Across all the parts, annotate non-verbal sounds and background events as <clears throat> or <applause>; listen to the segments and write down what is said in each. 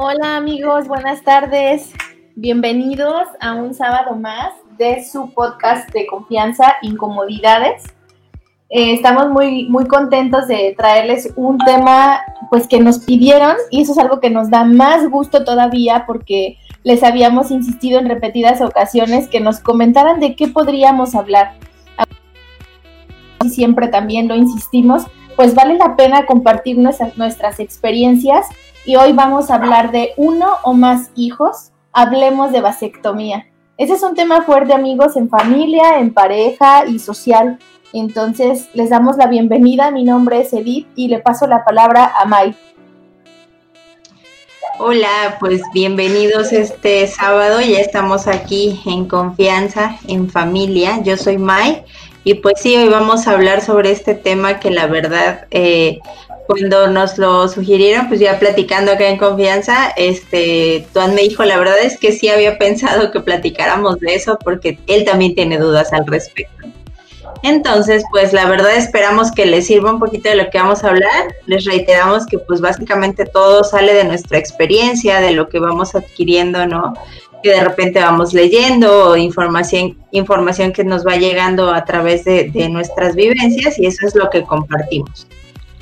Hola amigos, buenas tardes. Bienvenidos a un sábado más de su podcast de confianza, Incomodidades. Eh, estamos muy, muy contentos de traerles un tema pues que nos pidieron y eso es algo que nos da más gusto todavía porque les habíamos insistido en repetidas ocasiones que nos comentaran de qué podríamos hablar. Y siempre también lo insistimos, pues vale la pena compartir nuestras, nuestras experiencias y hoy vamos a hablar de uno o más hijos. Hablemos de vasectomía. Ese es un tema fuerte, amigos, en familia, en pareja y social. Entonces, les damos la bienvenida. Mi nombre es Edith y le paso la palabra a Mai. Hola, pues bienvenidos este sábado. Ya estamos aquí en confianza, en familia. Yo soy Mai y pues sí, hoy vamos a hablar sobre este tema que la verdad eh, cuando nos lo sugirieron, pues ya platicando acá en confianza, este, Tuan me dijo, la verdad es que sí había pensado que platicáramos de eso porque él también tiene dudas al respecto. Entonces, pues la verdad esperamos que les sirva un poquito de lo que vamos a hablar. Les reiteramos que pues básicamente todo sale de nuestra experiencia, de lo que vamos adquiriendo, ¿no? Que de repente vamos leyendo información, información que nos va llegando a través de nuestras vivencias y eso es lo que compartimos.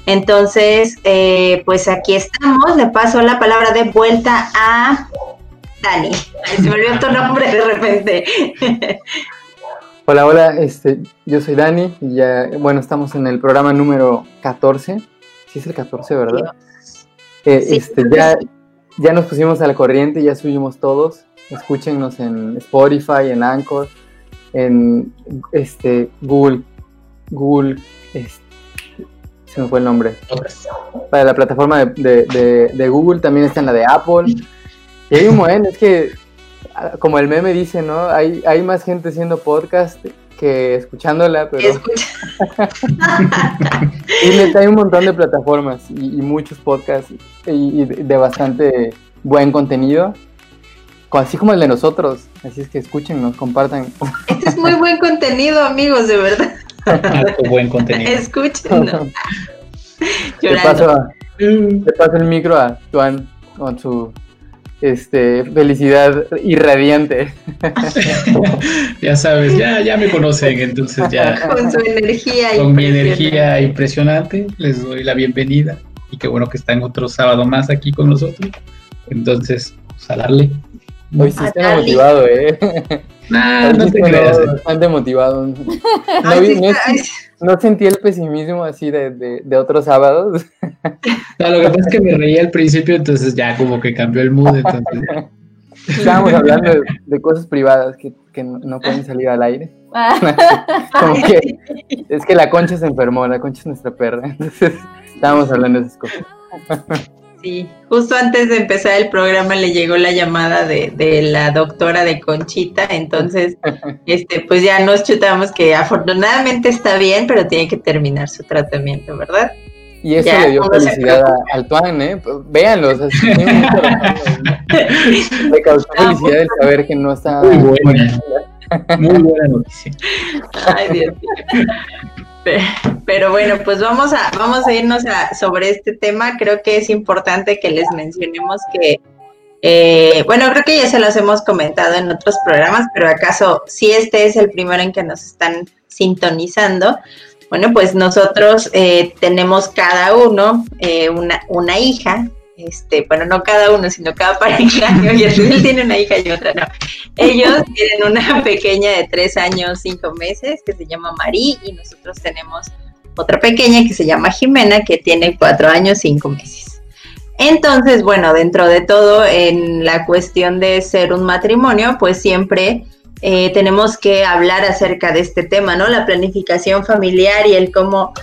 Entonces, eh, pues aquí estamos. Le paso la palabra de vuelta a Dani. se me olvidó tu nombre de repente. Hola, hola, este, yo soy Dani y ya, bueno, estamos en el programa número 14. Sí es el 14, ¿verdad? Eh, este, ya, ya nos pusimos a la corriente, ya subimos todos. Escúchenos en Spotify, en Anchor, en este, Google, Google, este, se me fue el nombre. Para la plataforma de, Google, también está en la de Apple. Y hay un buen, es que, como el meme dice, ¿no? Hay, hay más gente haciendo podcast que escuchándola, pero... <laughs> y hay un montón de plataformas y, muchos podcasts y, de bastante buen contenido, así como el de nosotros. Así es que escúchenos, compartan. Este es muy buen contenido, amigos, de verdad. <laughs> buen contenido. Escúchenlo. <laughs> <laughs> Le paso, paso, el micro a Juan con su este, felicidad irradiante. <laughs> ya sabes, ya, ya me conocen, entonces ya. Con su energía. Con mi energía impresionante, les doy la bienvenida. Y qué bueno que están otro sábado más aquí con nosotros. Entonces, pues, a darle. Hoy sí está motivado, ¿eh? no te creas. Bastante motivado. No, sentí el pesimismo así de, de, otros sábados. <laughs> No, lo que pasa es que me reía al principio, entonces ya como que cambió el mood. <laughs> Estábamos hablando de, cosas privadas que, que, no pueden salir al aire. Ah. <laughs> como que es que la concha se enfermó, la concha es nuestra perra. Entonces estábamos hablando de esas cosas. Sí, justo antes de empezar el programa le llegó la llamada de, de la doctora de Conchita, entonces, <laughs> este, pues ya nos chutamos que afortunadamente está bien, pero tiene que terminar su tratamiento, ¿verdad? Y eso le dio felicidad al Tuan, ¿eh? Pues, véanlo, o sea, <laughs> le causó felicidad el saber que no está... Muy buena, <laughs> muy buena noticia. Ay, Dios mío. Pero bueno, pues vamos a, vamos a irnos a, sobre este tema. Creo que es importante que les mencionemos que, eh, bueno, creo que ya se los hemos comentado en otros programas, pero acaso si este es el primero en que nos están sintonizando, bueno, pues nosotros eh, tenemos cada uno eh, una, una hija este, bueno, no cada uno, sino cada pareja, y él tiene una hija y otra no. Ellos tienen una pequeña de tres años, cinco meses, que se llama Marí, y nosotros tenemos otra pequeña que se llama Jimena, que tiene cuatro años, cinco meses. Entonces, bueno, dentro de todo, en la cuestión de ser un matrimonio, pues siempre eh, tenemos que hablar acerca de este tema, ¿no? La planificación familiar y el cómo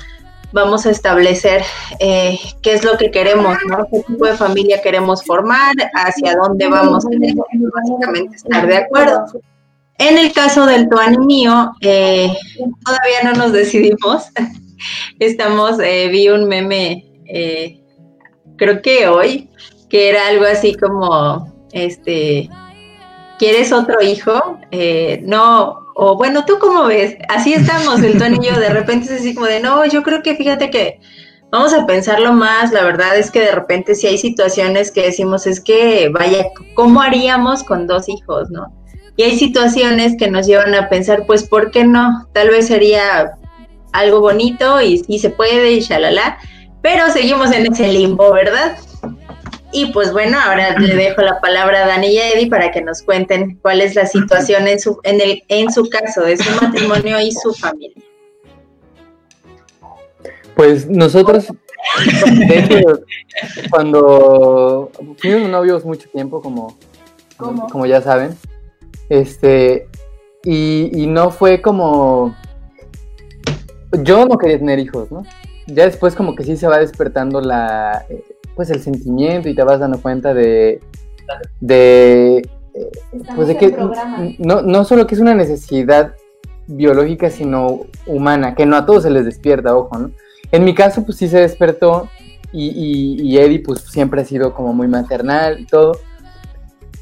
vamos a establecer eh, qué es lo que queremos, ¿no? qué tipo de familia queremos formar, hacia dónde vamos, básicamente estar de acuerdo. En el caso del Tuan y mío, eh, todavía no nos decidimos. <laughs> Estamos, eh, vi un meme, creo que hoy, que era algo así como, este, ¿quieres otro hijo? no, o bueno, ¿tú cómo ves? Así estamos, el Tony y yo, de repente es así como de, no, yo creo que fíjate que vamos a pensarlo más, la verdad es que de repente si hay situaciones que decimos es que, vaya, ¿cómo haríamos con dos hijos, no? Y hay situaciones que nos llevan a pensar, pues, ¿por qué no? Tal vez sería algo bonito y se puede y shalala, pero seguimos en ese limbo, ¿verdad? Y pues bueno, ahora le dejo la palabra a Dani y a Eddie para que nos cuenten cuál es la situación en su, en el, en su caso de su matrimonio y su familia. Pues nosotros, <laughs> de hecho, cuando fuimos novios mucho tiempo, como, como ya saben, este, y, y no fue como, yo no quería tener hijos, ¿no? Ya después como que sí se va despertando la, pues el sentimiento y te vas dando cuenta de, de, pues de que no, no solo que es una necesidad biológica, sino humana, que no a todos se les despierta, ojo, ¿no? En mi caso, pues sí se despertó y, y, Eddie, pues siempre ha sido como muy maternal y todo.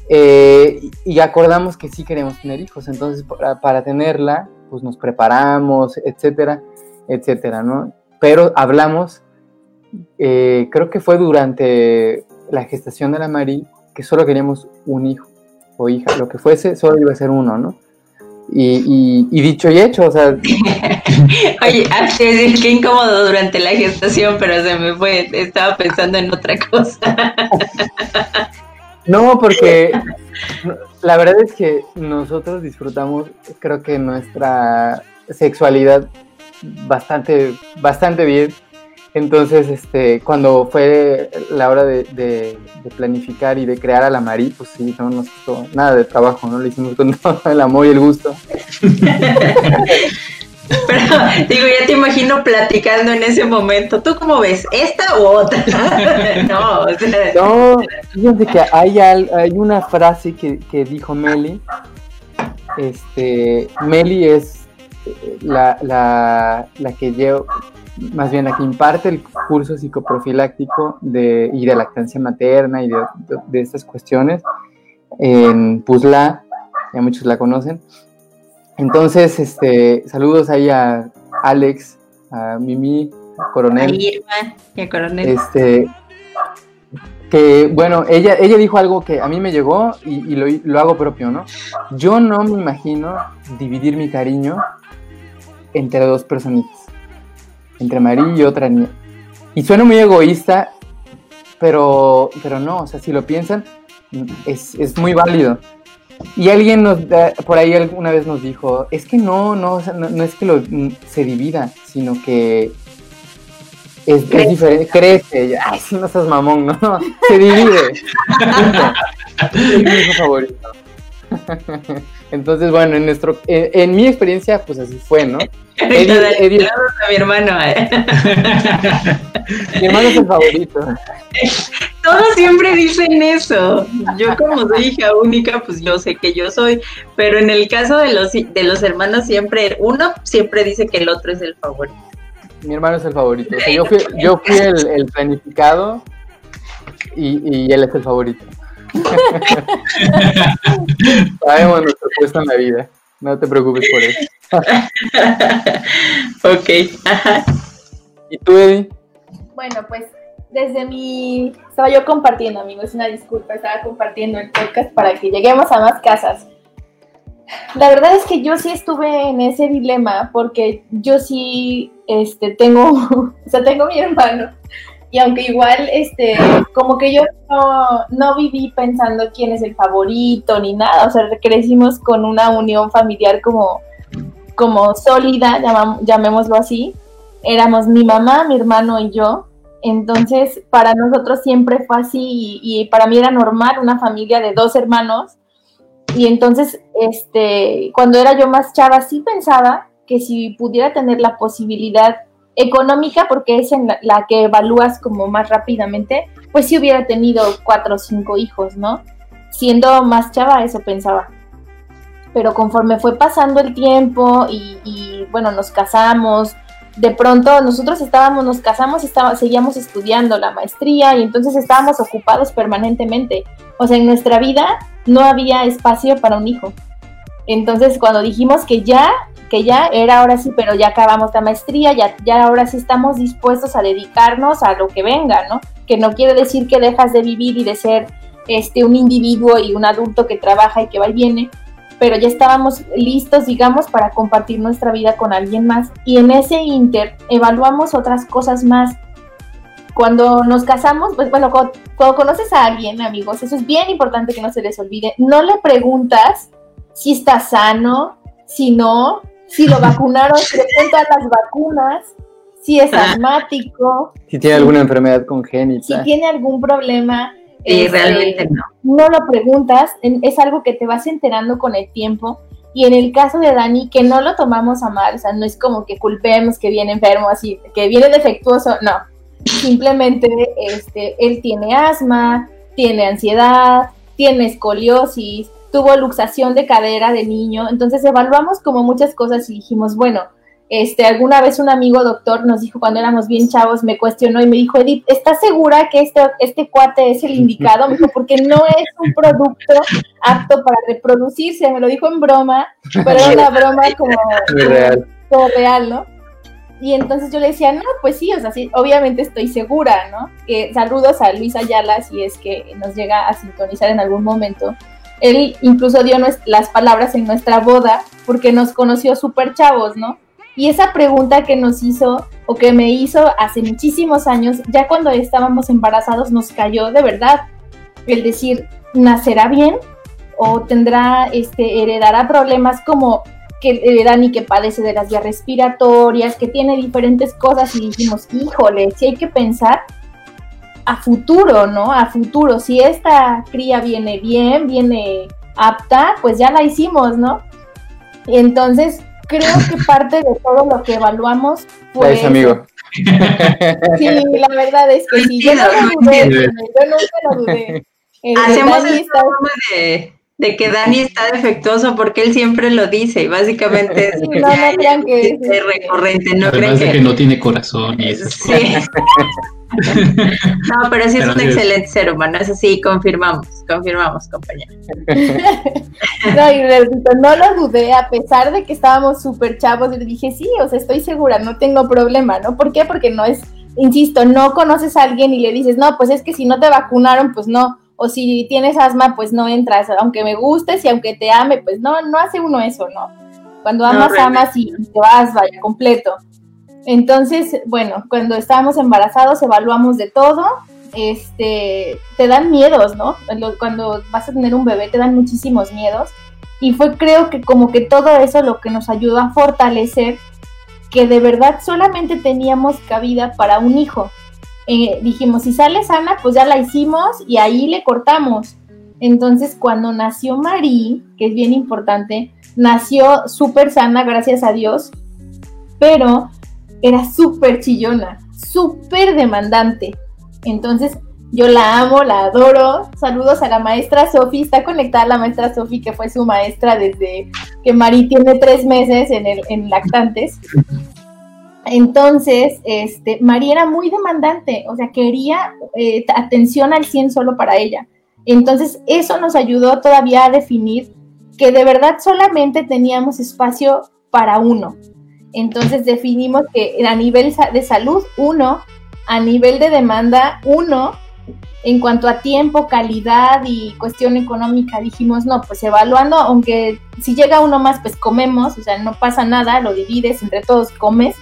Eh, y acordamos que sí queremos tener hijos, entonces para, para, tenerla, pues nos preparamos, etcétera, etcétera, ¿no? Pero hablamos, eh, creo que fue durante la gestación de la Marí, que solo queríamos un hijo o hija, lo que fuese, solo iba a ser uno, ¿no? Y, y, dicho y hecho, o sea. <laughs> Oye, decir qué incómodo durante la gestación, pero se me fue, estaba pensando en otra cosa. no, porque la verdad es que nosotros disfrutamos, creo que nuestra sexualidad bastante, bastante bien. Entonces, este, cuando fue la hora de, planificar y de crear a la Marí, pues sí, no nos costó nada de trabajo, ¿no? Lo hicimos con <laughs> todo el amor y el gusto. <laughs> Pero digo, ya te imagino platicando en ese momento. ¿Tú cómo ves? ¿Esta u otra? <laughs> no, o sea... no, fíjense que hay, hay una frase que, que dijo Meli. Este, Meli es la, la, la que llevo, más bien la que imparte el curso psicoprofiláctico de, y de lactancia materna y de, de, estas cuestiones en Puzla, ya muchos la conocen. Entonces, este, saludos ahí a Alex, a Mimi, a Coronel. A Coronel. Este, que bueno, ella, ella dijo algo que a mí me llegó y, y lo, lo, hago propio, ¿no? Yo no me imagino dividir mi cariño entre dos personitas entre María y otra niña. Y suena muy egoísta, pero, pero no, o sea, si lo piensan, es, es muy válido. Y alguien nos por ahí alguna vez nos dijo, es que no, no, no, es que lo, se divida, sino que es, es diferente, crece. Ay, si no seas mamón, no, se divide. <laughs> es mi hijo favorito. <laughs> Entonces, bueno, en nuestro, en, mi experiencia, pues así fue, ¿no? <laughs> Eddie, a mi hermano. ¿eh? mi hermano es el favorito. <laughs> Todos siempre dicen eso. Yo como soy hija única, pues yo sé que yo soy, pero en el caso de los de los hermanos siempre uno siempre dice que el otro es el favorito. Mi hermano es el favorito. O sea, yo fui, yo fui el, el planificado y, y él es el favorito. Sabemos nuestro puesto en la vida. No te preocupes por eso. <laughs> ok. ¿Y tú, Eddie? Bueno, pues desde mi... Estaba yo compartiendo, amigos, una disculpa, estaba compartiendo el podcast para que lleguemos a más casas. La verdad es que yo sí estuve en ese dilema porque yo sí este, tengo, <laughs> o sea, tengo mi hermano y aunque igual, este, como que yo no, viví pensando quién es el favorito ni nada, o sea, crecimos con una unión familiar como, como sólida, llamémoslo así. Éramos mi mamá, mi hermano y yo. Entonces, para nosotros siempre fue así y, y para mí era normal una familia de dos hermanos. Y entonces, este, cuando era yo más chava, sí pensaba que si pudiera tener la posibilidad económica, porque es en la, que evalúas como más rápidamente, pues si hubiera tenido cuatro o cinco hijos, ¿no? Siendo más chava, eso pensaba. Pero conforme fue pasando el tiempo y, bueno, nos casamos, de pronto nosotros estábamos, nos casamos y seguíamos estudiando la maestría y entonces estábamos ocupados permanentemente. O sea, en nuestra vida no había espacio para un hijo. Entonces, cuando dijimos que ya, que ya era ahora sí, pero ya acabamos la maestría, ya, ya ahora sí estamos dispuestos a dedicarnos a lo que venga, ¿no? Que no quiere decir que dejas de vivir y de ser este, un individuo y un adulto que trabaja y que va y viene, pero ya estábamos listos, digamos, para compartir nuestra vida con alguien más. Y en ese inter evaluamos otras cosas más. Cuando nos casamos, pues bueno, cuando, conoces a alguien, amigos, eso es bien importante que no se les olvide. No le preguntas si está sano, si no, si lo <laughs> vacunaron, si le las vacunas, si es <laughs> asmático. Si tiene alguna enfermedad congénita. Si tiene algún problema. Sí, este, realmente no. No lo preguntas, es algo que te vas enterando con el tiempo. Y en el caso de Dani, que no lo tomamos a mal, o sea, no es como que culpemos que viene enfermo, así, que viene defectuoso, no. Simplemente este, él tiene asma, tiene ansiedad, tiene escoliosis, tuvo luxación de cadera de niño. Entonces evaluamos como muchas cosas y dijimos, bueno, este, alguna vez un amigo doctor nos dijo cuando éramos bien chavos, me cuestionó y me dijo, Edith, ¿estás segura que este, este cuate es el indicado? Me dijo, porque no es un producto apto para reproducirse. Me lo dijo en broma, pero era una broma como, real. todo real, ¿no? Y entonces yo le decía, no, pues sí, o sea, sí, obviamente estoy segura, ¿no? Que saludos a Luis Ayala si es que nos llega a sintonizar en algún momento. Él incluso dio las palabras en nuestra boda porque nos conoció súper chavos, ¿no? Y esa pregunta que nos hizo o que me hizo hace muchísimos años, ya cuando estábamos embarazados, nos cayó de verdad. El decir, ¿nacerá bien? ¿O tendrá, este, heredará problemas como que Dani que padece de las vías respiratorias, que tiene diferentes cosas y dijimos, híjole, si hay que pensar a futuro, ¿no? A futuro, si esta cría viene bien, viene apta, pues ya la hicimos, ¿no? Y entonces creo que <laughs> parte de todo lo que evaluamos fue. Es amigo. Sí, la verdad es que sí, yo no lo dudé, yo nunca lo dudé. <laughs> Hacemos el de, de, que Dani está defectuoso porque él siempre lo dice y básicamente es, no, no crean que es recurrente. No Además de que... no tiene corazón y esas sí. <laughs> No, pero sí es un excelente ser humano, eso sí, confirmamos, confirmamos, compañero. <laughs> No, y repito, no lo dudé, a pesar de que estábamos súper chavos, le dije, sí, o sea, estoy segura, no tengo problema, ¿no? ¿Por qué? Porque no es, insisto, no conoces a alguien y le dices, no, pues es que si no te vacunaron, pues no, o si tienes asma, pues no entras, aunque me gustes y aunque te ame, pues no, no hace uno eso, ¿no? Cuando amas, amas y te vas, vaya, completo. Entonces, bueno, cuando estábamos embarazados evaluamos de todo, este, te dan miedos, ¿no? Cuando vas a tener un bebé te dan muchísimos miedos y fue creo que como que todo eso lo que nos ayudó a fortalecer que de verdad solamente teníamos cabida para un hijo. Eh, dijimos, si sale sana, pues ya la hicimos y ahí le cortamos. Entonces, cuando nació Marí, que es bien importante, nació súper sana, gracias a Dios, pero era súper chillona, súper demandante. Entonces, yo la amo, la adoro. Saludos a la maestra Sofi. Está conectada la maestra Sofi, que fue su maestra desde que Mari tiene tres meses en, lactantes. Entonces, este, Mari era muy demandante, o sea, quería eh, atención al 100 solo para ella. Entonces, eso nos ayudó todavía a definir que de verdad solamente teníamos espacio para uno. Entonces definimos que a nivel de salud, uno, a nivel de demanda, uno, en cuanto a tiempo, calidad y cuestión económica, dijimos, no, pues evaluando, aunque si llega uno más, pues comemos, o sea, no pasa nada, lo divides, entre todos comes,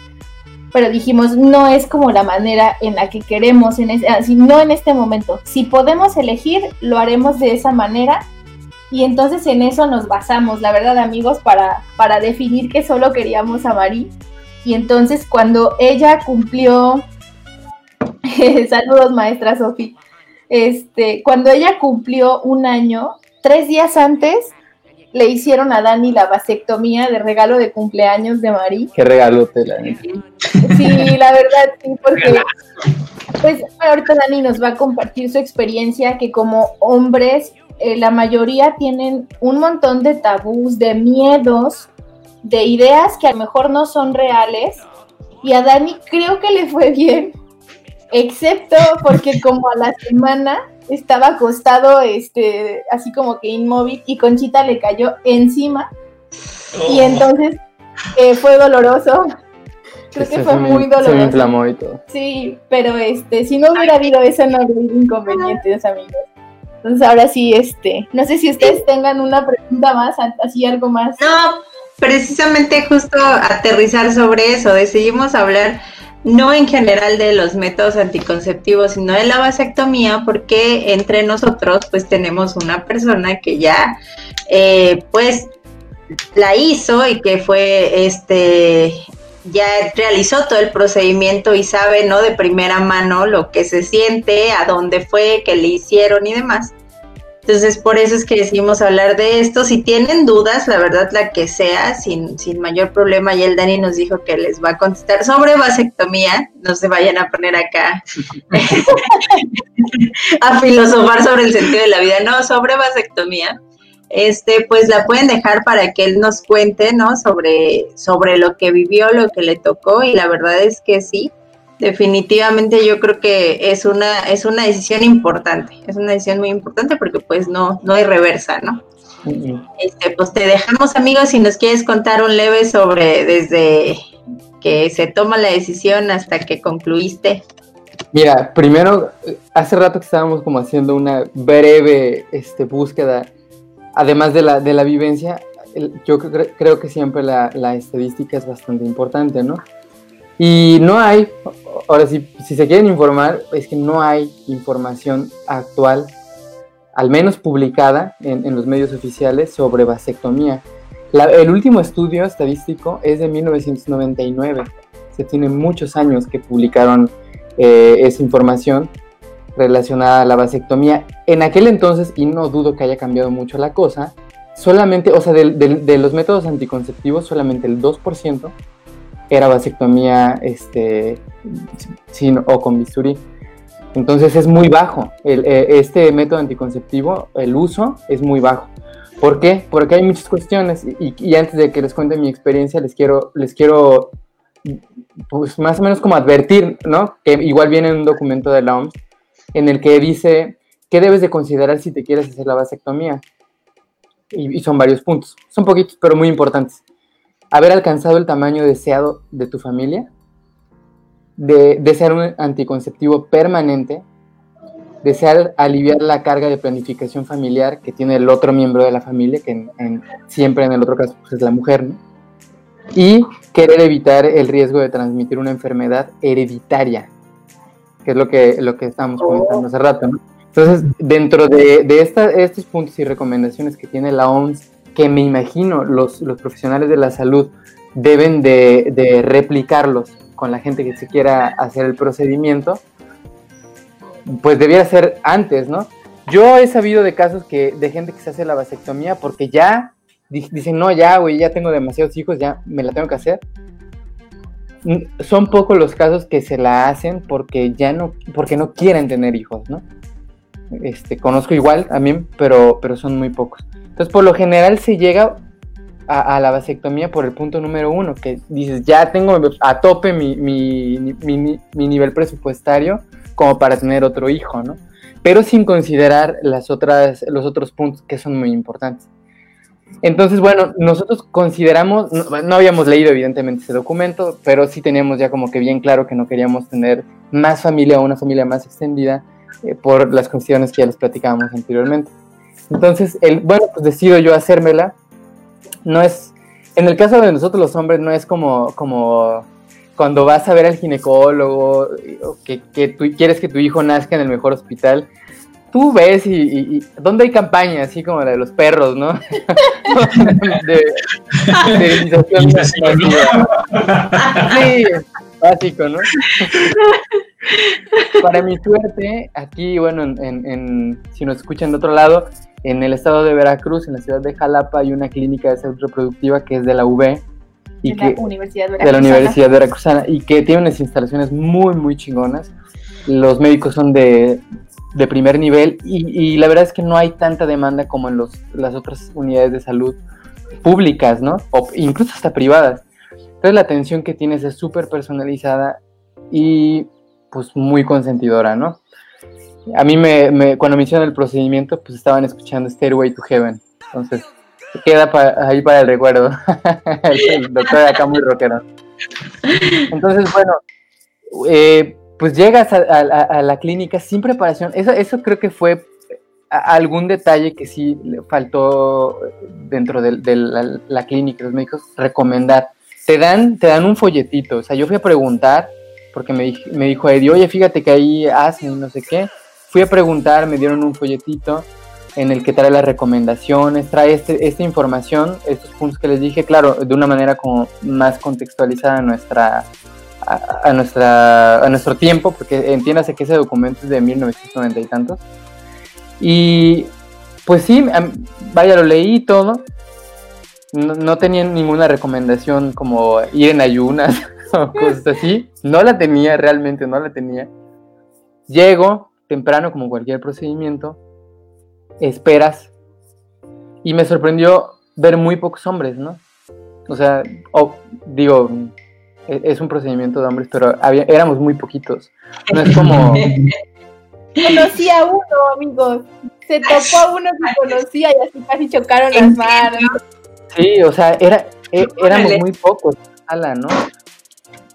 pero dijimos, no es como la manera en la que queremos, en así, no en este momento. Si podemos elegir, lo haremos de esa manera y entonces en eso nos basamos, la verdad amigos, para, para definir que solo queríamos a Mari. Y entonces cuando ella cumplió, <laughs> saludos maestra Sofi, este, cuando ella cumplió un año, tres días antes le hicieron a Dani la vasectomía de regalo de cumpleaños de Mari. Qué regalo te la Sí, la verdad, sí, porque pues ahorita Dani nos va a compartir su experiencia que como hombres eh, la mayoría tienen un montón de tabús, de miedos, de ideas que a lo mejor no son reales. Y a Dani creo que le fue bien, excepto porque <laughs> como a la semana estaba acostado, este, así como que inmóvil, y Conchita le cayó encima Y entonces eh, fue doloroso. <laughs> Creo que fue muy doloroso. Se me inflamó y todo. Sí, pero este, si no hubiera habido eso, no habido inconvenientes, amigos. Entonces ahora sí, este, no sé si ustedes tengan una pregunta más, así algo más. No, precisamente justo aterrizar sobre eso, decidimos hablar no en general de los métodos anticonceptivos, sino de la vasectomía, porque entre nosotros pues tenemos una persona que ya eh, pues la hizo y que fue este ya realizó todo el procedimiento y sabe, ¿no? De primera mano lo que se siente, a dónde fue, qué le hicieron y demás. Entonces, por eso es que decidimos hablar de esto. Si tienen dudas, la verdad, la que sea, sin, sin mayor problema, y el Dani nos dijo que les va a contestar sobre vasectomía. No se vayan a poner acá <laughs> <laughs> a filosofar sobre el sentido de la vida, no, sobre vasectomía este, pues la pueden dejar para que él nos cuente, ¿no? Sobre, sobre lo que vivió, lo que le tocó, y la verdad es que sí, definitivamente yo creo que es una, es una decisión importante, es una decisión muy importante porque pues no, no hay reversa, ¿no? Este, pues te dejamos amigos si nos quieres contar un leve sobre desde que se toma la decisión hasta que concluiste. Mira, primero, hace rato que estábamos como haciendo una breve este, búsqueda además de la, de la vivencia, yo creo que siempre la, estadística es bastante importante, ¿no? Y no hay, ahora sí, si se quieren informar, es que no hay información actual, al menos publicada en, los medios oficiales, sobre vasectomía. el último estudio estadístico es de 1999, se tiene muchos años que publicaron eh, esa información relacionada a la vasectomía. En aquel entonces, y no dudo que haya cambiado mucho la cosa, solamente, o sea, de, los métodos anticonceptivos, solamente el 2% era vasectomía este, sin, o con bisturí. Entonces es muy bajo. E, este método anticonceptivo, el uso es muy bajo. ¿Por qué? Porque hay muchas cuestiones y, antes de que les cuente mi experiencia, les quiero, les quiero, pues más o menos como advertir, ¿no? Que igual viene en un documento de la OMS, en el que dice qué debes de considerar si te quieres hacer la vasectomía. Y, son varios puntos. Son poquitos, pero muy importantes. Haber alcanzado el tamaño deseado de tu familia, de, desear un anticonceptivo permanente, desear aliviar la carga de planificación familiar que tiene el otro miembro de la familia, que siempre en el otro caso pues, es la mujer, ¿no? Y querer evitar el riesgo de transmitir una enfermedad hereditaria que es lo que, lo que estábamos comentando hace rato, ¿no? Entonces, dentro de, de estos puntos y recomendaciones que tiene la OMS, que me imagino los, los profesionales de la salud deben de, de, replicarlos con la gente que se quiera hacer el procedimiento, pues debiera ser antes, ¿no? Yo he sabido de casos que, de gente que se hace la vasectomía porque ya dicen, no, ya, güey, ya tengo demasiados hijos, ya me la tengo que hacer son pocos los casos que se la hacen porque ya no, porque no quieren tener hijos, ¿no? Este, conozco igual también, pero, pero son muy pocos. Entonces, por lo general se llega a, la vasectomía por el punto número uno, que dices, ya tengo a tope mi, mi, mi, nivel presupuestario como para tener otro hijo, ¿no? Pero sin considerar las otras, los otros puntos que son muy importantes. Entonces, bueno, nosotros consideramos, no, habíamos leído evidentemente ese documento, pero sí teníamos ya como que bien claro que no queríamos tener más familia o una familia más extendida eh, por las cuestiones que ya les platicábamos anteriormente. Entonces, el, bueno, pues decido yo hacérmela. No es, en el caso de nosotros los hombres, no es como, como cuando vas a ver al ginecólogo, que, que tú quieres que tu hijo nazca en el mejor hospital tú ves y, y, dónde hay campaña así como la de los perros, ¿no? <laughs> de, sí, básico, ¿no? Para mi suerte, aquí, bueno, en, en, si nos escuchan de otro lado, en el estado de Veracruz, en la ciudad de Jalapa, hay una clínica de salud reproductiva que es de la UB. Y de la Universidad de la Universidad Veracruzana y que tiene unas instalaciones muy, muy chingonas. Los médicos son de de primer nivel y, la verdad es que no hay tanta demanda como en los, las otras unidades de salud públicas, ¿no? O incluso hasta privadas. Entonces la atención que tienes es súper personalizada y pues muy consentidora, ¿no? A mí me, cuando me hicieron el procedimiento pues estaban escuchando Stairway to Heaven. Entonces queda ahí para el recuerdo. <laughs> el doctor acá muy rockero. Entonces, bueno, eh, pues llegas a, la clínica sin preparación. Eso, eso creo que fue algún detalle que sí faltó dentro de, la, clínica, los médicos, recomendar. Te dan, te dan un folletito. O sea, yo fui a preguntar, porque me, me dijo Eddie, oye, fíjate que ahí hacen no sé qué. Fui a preguntar, me dieron un folletito en el que trae las recomendaciones, trae este, esta información, estos puntos que les dije, claro, de una manera como más contextualizada a nuestra, a, nuestra, a nuestro tiempo, porque entiéndase que ese documento es de 1990 y tantos. Y pues sí, vaya, lo leí todo. No, no tenía ninguna recomendación como ir en ayunas <laughs> o cosas así. No la tenía, realmente no la tenía. Llego temprano como cualquier procedimiento esperas. Y me sorprendió ver muy pocos hombres, ¿no? O sea, digo, e, es un procedimiento de hombres, pero había, éramos muy poquitos. No es como... <laughs> Conocí a uno, amigos. Se tocó a uno que conocía y así casi chocaron las manos. Sí, o sea, era, e, éramos muy pocos ¿no?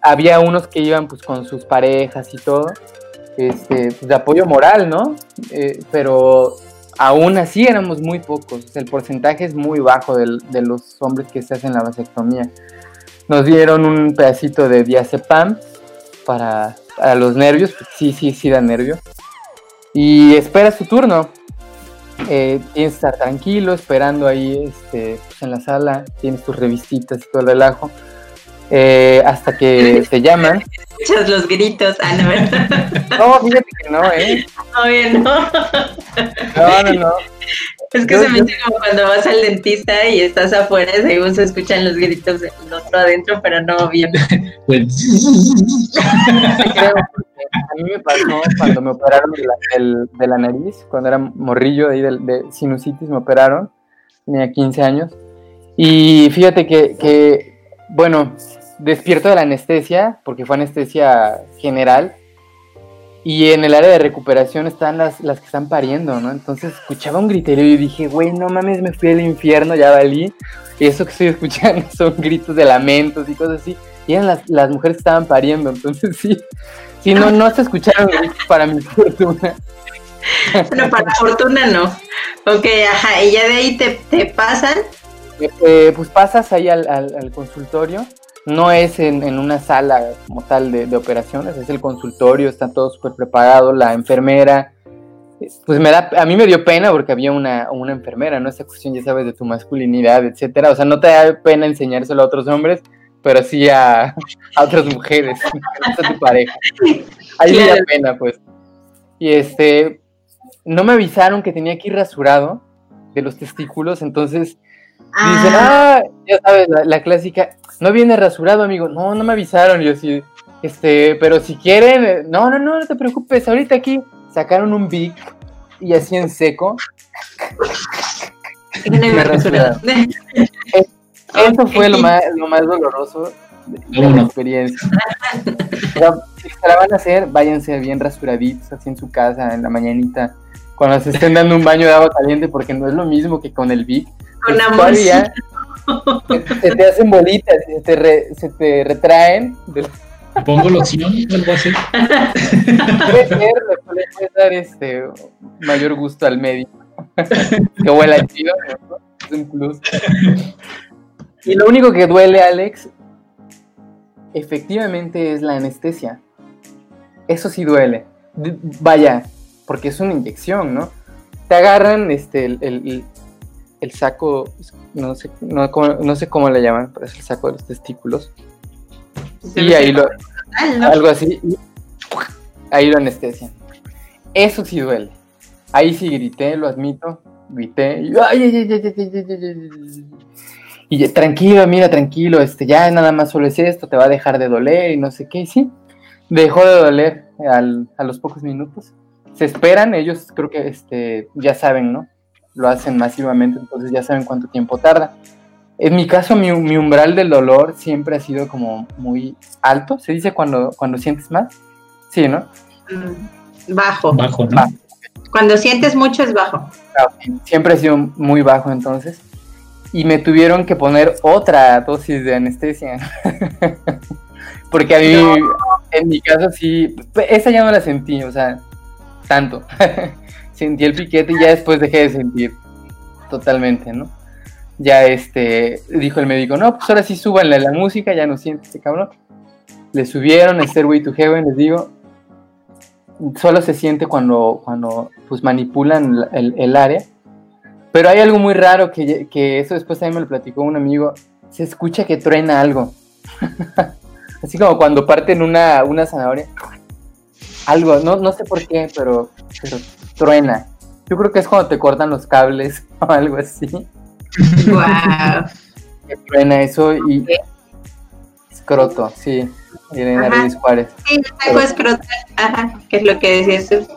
Había unos que iban pues con sus parejas y todo, este, pues, de apoyo moral, ¿no? Eh, pero aún así éramos muy pocos, el porcentaje es muy bajo de los hombres que se hacen la vasectomía. Nos dieron un pedacito de diazepam para, los nervios, sí, sí, sí da nervio. Y espera tu turno. Eh, tienes que estar tranquilo, esperando ahí este, pues, en la sala, tienes tus revistitas y todo el relajo. Eh, hasta que <laughs> te llaman. Escuchas los gritos, ah, no, no, fíjate que no, ¿eh? <laughs> No, bien, no. No, no, no. Es que se me dice como cuando vas al dentista y estás afuera, según se escuchan los gritos del otro adentro, pero no bien. <laughs> Pues... a mí me pasó cuando me operaron de la, de la nariz, cuando era morrillo ahí de, de, sinusitis, me operaron, tenía 15 años. Y fíjate que, que bueno, despierto de la anestesia, porque fue anestesia general, y en el área de recuperación están las, las que están pariendo, ¿no? Entonces escuchaba un griterío y dije, güey, no mames, me fui al infierno, ya valí. Y eso que estoy <laughs> escuchando son gritos de lamentos y cosas así. Y eran las, las mujeres que estaban pariendo, entonces sí. Sí, no, no se escucharon gritos para mi fortuna. <laughs> Bueno, para fortuna no. Ok, ajá, y ya de ahí te, te pasan eh, pues pasas ahí al, consultorio. No es en, una sala como tal de, operaciones, es el consultorio, está todo súper preparado, la enfermera. Pues me da, a mí me dio pena porque había una, enfermera, ¿no? Esa cuestión, ya sabes, de tu masculinidad, etcétera. O sea, no te da pena enseñárselo a otros hombres, pero sí a, otras mujeres, <laughs> a tu pareja. Ahí me da pena, pues. Y este, no me avisaron que tenía que ir rasurado de los testículos, entonces Dicen, ah. ah, ya sabes, la, clásica, no viene rasurado, amigo. No, no me avisaron. Yo sí, este, pero si quieren, eh, no, no, no, no te preocupes. Ahorita aquí sacaron un big y así en seco. <laughs> <laughs> Eso fue lo más, lo más doloroso de la experiencia. si se la van a hacer, váyanse bien rasuraditos, así en su casa, en la mañanita, cuando se estén dando un baño de agua caliente, porque no es lo mismo que con el Vic con amor. Se, te hacen bolitas se te, se te retraen. Pongo loción o algo así. Puede ser, le dar este mayor gusto al médico. que huela chido, es un plus. Y lo único que duele, Alex, efectivamente es la anestesia. Eso sí duele. Vaya, porque es una inyección, ¿no? Te agarran este, el, el saco, no sé, no, sé cómo le llaman, pero es el saco de los testículos. y ahí lo, algo así, ahí lo anestesian. Eso sí duele. Ahí sí grité, lo admito, grité, y, y tranquilo, mira, tranquilo, este, ya nada más solo es esto, te va a dejar de doler y no sé qué, y sí, dejó de doler a los pocos minutos. Se esperan, ellos creo que este, ya saben, ¿no? Lo hacen masivamente, entonces ya saben cuánto tiempo tarda. En mi caso, mi, umbral del dolor siempre ha sido como muy alto. ¿Se dice cuando, cuando sientes más? Sí, ¿no? Mm, bajo. Bajo, ¿no? Cuando sientes mucho es bajo. siempre ha sido muy bajo entonces. y me tuvieron que poner otra dosis de anestesia. <laughs> Porque a mí, en mi caso sí, esa ya no la sentí, o sea, tanto. <laughs> sentí el piquete y ya después dejé de sentir totalmente, ¿no? Ya este, dijo el médico, no, pues ahora sí súbanle la música, ya no siente ese cabrón. Le subieron Stairway to Heaven, les digo, solo se siente cuando, cuando pues manipulan el, área. Pero hay algo muy raro que, que, eso después también me lo platicó un amigo. Se escucha que truena algo. <laughs> Así como cuando parten una, una zanahoria. Algo, no, no sé por qué, pero truena. Yo creo que es cuando te cortan los cables <laughs> o algo así. Wow. que truena eso y escroto, sí. Viene Nariz Juárez. Sí, algo escroto, ajá, que es lo que decías tú.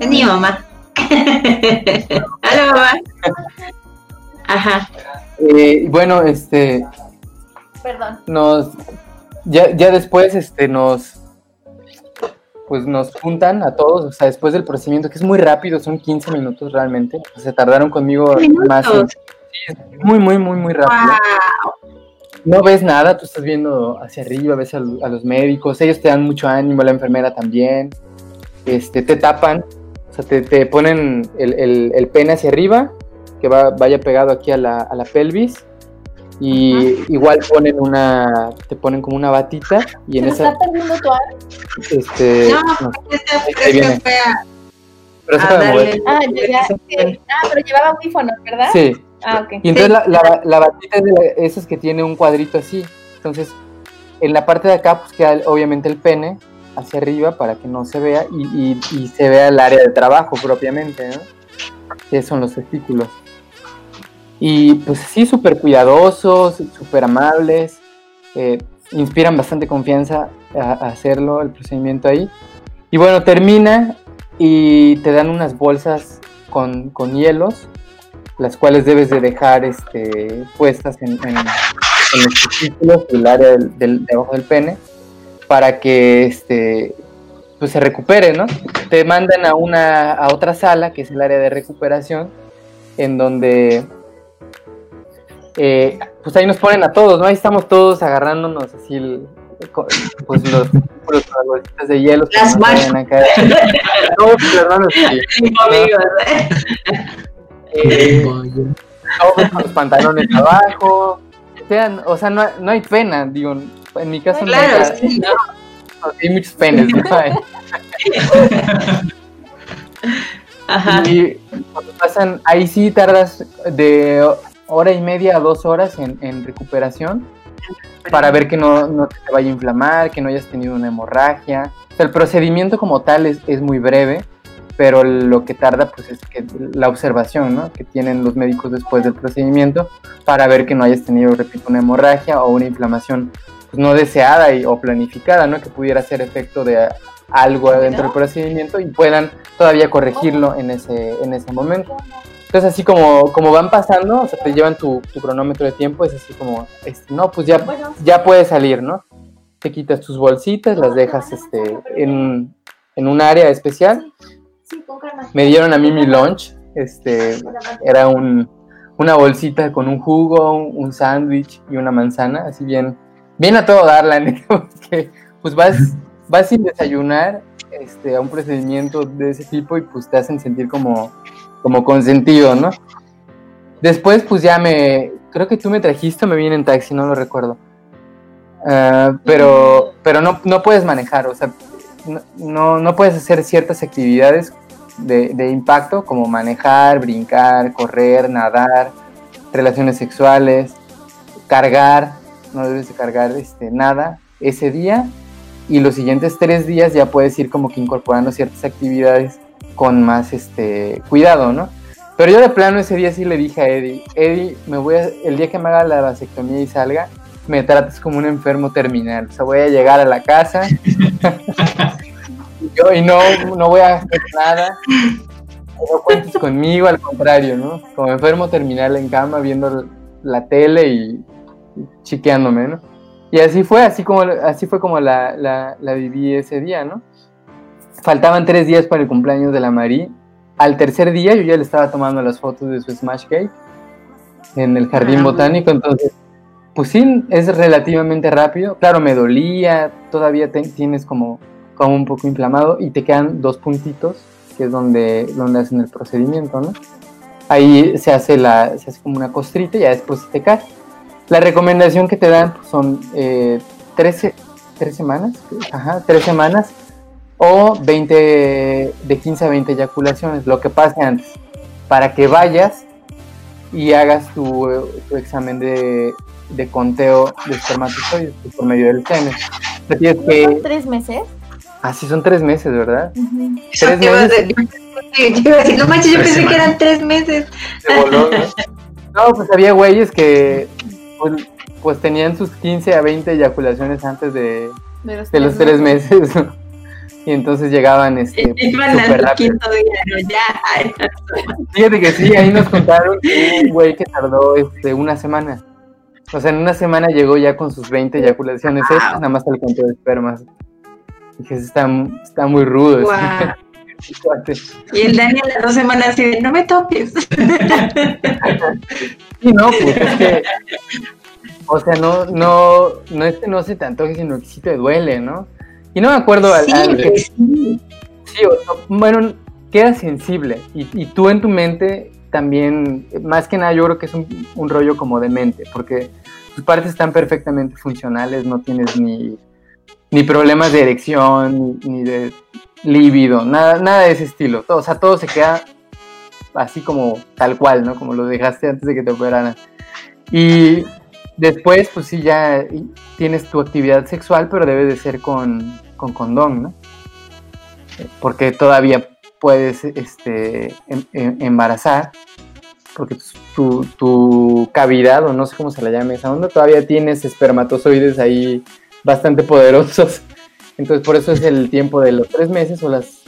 Es mi mamá. <laughs> Hola mamá. Ajá. Eh, bueno, este. Perdón. Nos ya, ya después este, nos, pues nos juntan a todos, o sea, después del procedimiento, que es muy rápido, son 15 minutos realmente, se tardaron conmigo más. muy, muy, muy, muy rápido. No ves nada, tú estás viendo hacia arriba, ves a, los médicos, ellos te dan mucho ánimo, la enfermera también, este, te tapan, o sea, te, te ponen el, el, el, pene hacia arriba, que va, vaya pegado aquí a la, a la pelvis, y igual ponen una, te ponen como una batita y en esa... está perdiendo tu Este, no, no, viene. Pero ah, ah, ya, ah, pero llevaba audífonos, ¿verdad? Sí. Ah, ok. Y entonces la, la, la, batita es de esas que tiene un cuadrito así. Entonces, en la parte de acá, pues queda obviamente el pene hacia arriba para que no se vea y, y, y se vea el área de trabajo propiamente, ¿no? Que son los testículos. Y pues sí, súper cuidadosos, súper amables, eh, inspiran bastante confianza a, hacerlo, el procedimiento ahí. Y bueno, termina y te dan unas bolsas con, con hielos, las cuales debes de dejar este, puestas en, en, los testículos el área del, del, debajo del pene para que este, pues se recupere, ¿no? Te mandan a, una, a otra sala, que es el área de recuperación, en donde eh, pues ahí nos ponen a todos, ¿no? Ahí estamos todos agarrándonos así, pues los, los, de hielo. Las manos. Todos las manos. Eh, todos con los pantalones abajo. O sea, no, no hay pena, digo, en mi caso claro, no, hay, no. hay muchos penes, ¿no? <laughs> Ajá. Y cuando pasan, ahí sí tardas de hora y media a dos horas en, en recuperación para ver que no, no, te vaya a inflamar, que no hayas tenido una hemorragia. O sea, el procedimiento como tal es, es, muy breve, pero lo que tarda pues es que la observación ¿no? que tienen los médicos después del procedimiento para ver que no hayas tenido, repito, una hemorragia o una inflamación pues, no deseada y, o planificada, ¿no? que pudiera ser efecto de algo dentro del procedimiento y puedan todavía corregirlo en ese, en ese momento. Entonces, así como, como van pasando, o sea, te llevan tu, tu cronómetro de tiempo, es así como, este, no, pues ya, ya puedes salir, ¿no? Te quitas tus bolsitas, las dejas este, en, en un área especial. Me dieron a mí mi lunch, este, era un, una bolsita con un jugo, un, sándwich y una manzana, así bien, bien a todo dar, la neta, <laughs> que pues vas, vas sin desayunar este, a un procedimiento de ese tipo y pues te hacen sentir como como consentido, ¿no? Después, pues ya me, creo que tú me trajiste, me vine en taxi, no lo recuerdo. Uh, pero pero no, no, puedes manejar, o sea, no, no puedes hacer ciertas actividades de, de, impacto como manejar, brincar, correr, nadar, relaciones sexuales, cargar, no debes de cargar este, nada ese día y los siguientes tres días ya puedes ir como que incorporando ciertas actividades con más este cuidado, ¿no? Pero yo de plano ese día sí le dije a Eddie, Eddie, me voy a, el día que me haga la vasectomía y salga, me trates como un enfermo terminal. O sea, voy a llegar a la casa y, <laughs> yo, y no, no voy a hacer nada. No cuentes conmigo, al contrario, ¿no? Como enfermo terminal en cama viendo la tele y, chiqueándome, ¿no? Y así fue, así como así fue como la, la, la viví ese día, ¿no? faltaban tres días para el cumpleaños de la Marie. Al tercer día yo ya le estaba tomando las fotos de su Smash Cake. en el jardín Ah. botánico, entonces, pues sí, es relativamente rápido. Claro, me dolía, todavía te- tienes como, como un poco inflamado y te quedan dos puntitos, que es donde, donde hacen el procedimiento, ¿no? Ahí se hace, la, se hace como una costrita y ya después te cae. La recomendación que te dan pues, son eh, 13, tres semanas, ajá, tres semanas o 20, de 15 a 20 eyaculaciones, lo que pase antes, para que vayas y hagas tu, tu examen de, de conteo de espermatozoides por medio del semen. ¿No que, son tres meses? así son tres meses, ¿verdad? Ujú. Eso Tres meses. Yo decir, no manches, yo pensé que semanas. eran tres meses. Se voló, ¿no? <laughs> No, pues había güeyes que pues, pues tenían sus 15 a 20 eyaculaciones antes de, De los, de los tres meses. ¿no? Y entonces llegaban este, Iban súper al rápido. quinto día, no, ya. Fíjate que sí, ahí nos contaron que un güey que tardó este, una semana. O sea, en una semana llegó ya con sus 20 eyaculaciones Wow. nada más al conteo de espermas. Dije, está, está muy rudo. cuate. Y el Dani a las dos semanas así de, no me toques. <laughs> Sí, no, pues es que, o sea, no, no, no es que no se te antoje, sino que sí te duele, ¿no? Y no me acuerdo al, Sí, al- pues sí. sí, o- o- bueno, queda sensible y, y tú en tu mente también, más que nada yo creo que es un, un rollo como de mente, porque tus partes están perfectamente funcionales, no tienes ni, ni problemas de erección, ni, de líbido, nada, nada de ese estilo, todo, o sea, todo se queda así como tal cual, ¿no? Como lo dejaste antes de que te operaran. Y después, pues sí, ya tienes tu actividad sexual, pero debe de ser con, con condón, ¿no? Porque todavía puedes este, em- em- embarazar, porque tu, tu cavidad, o no sé cómo se la llame esa onda, todavía tienes espermatozoides ahí bastante poderosos. Entonces, por eso es el <laughs> tiempo de los tres meses o las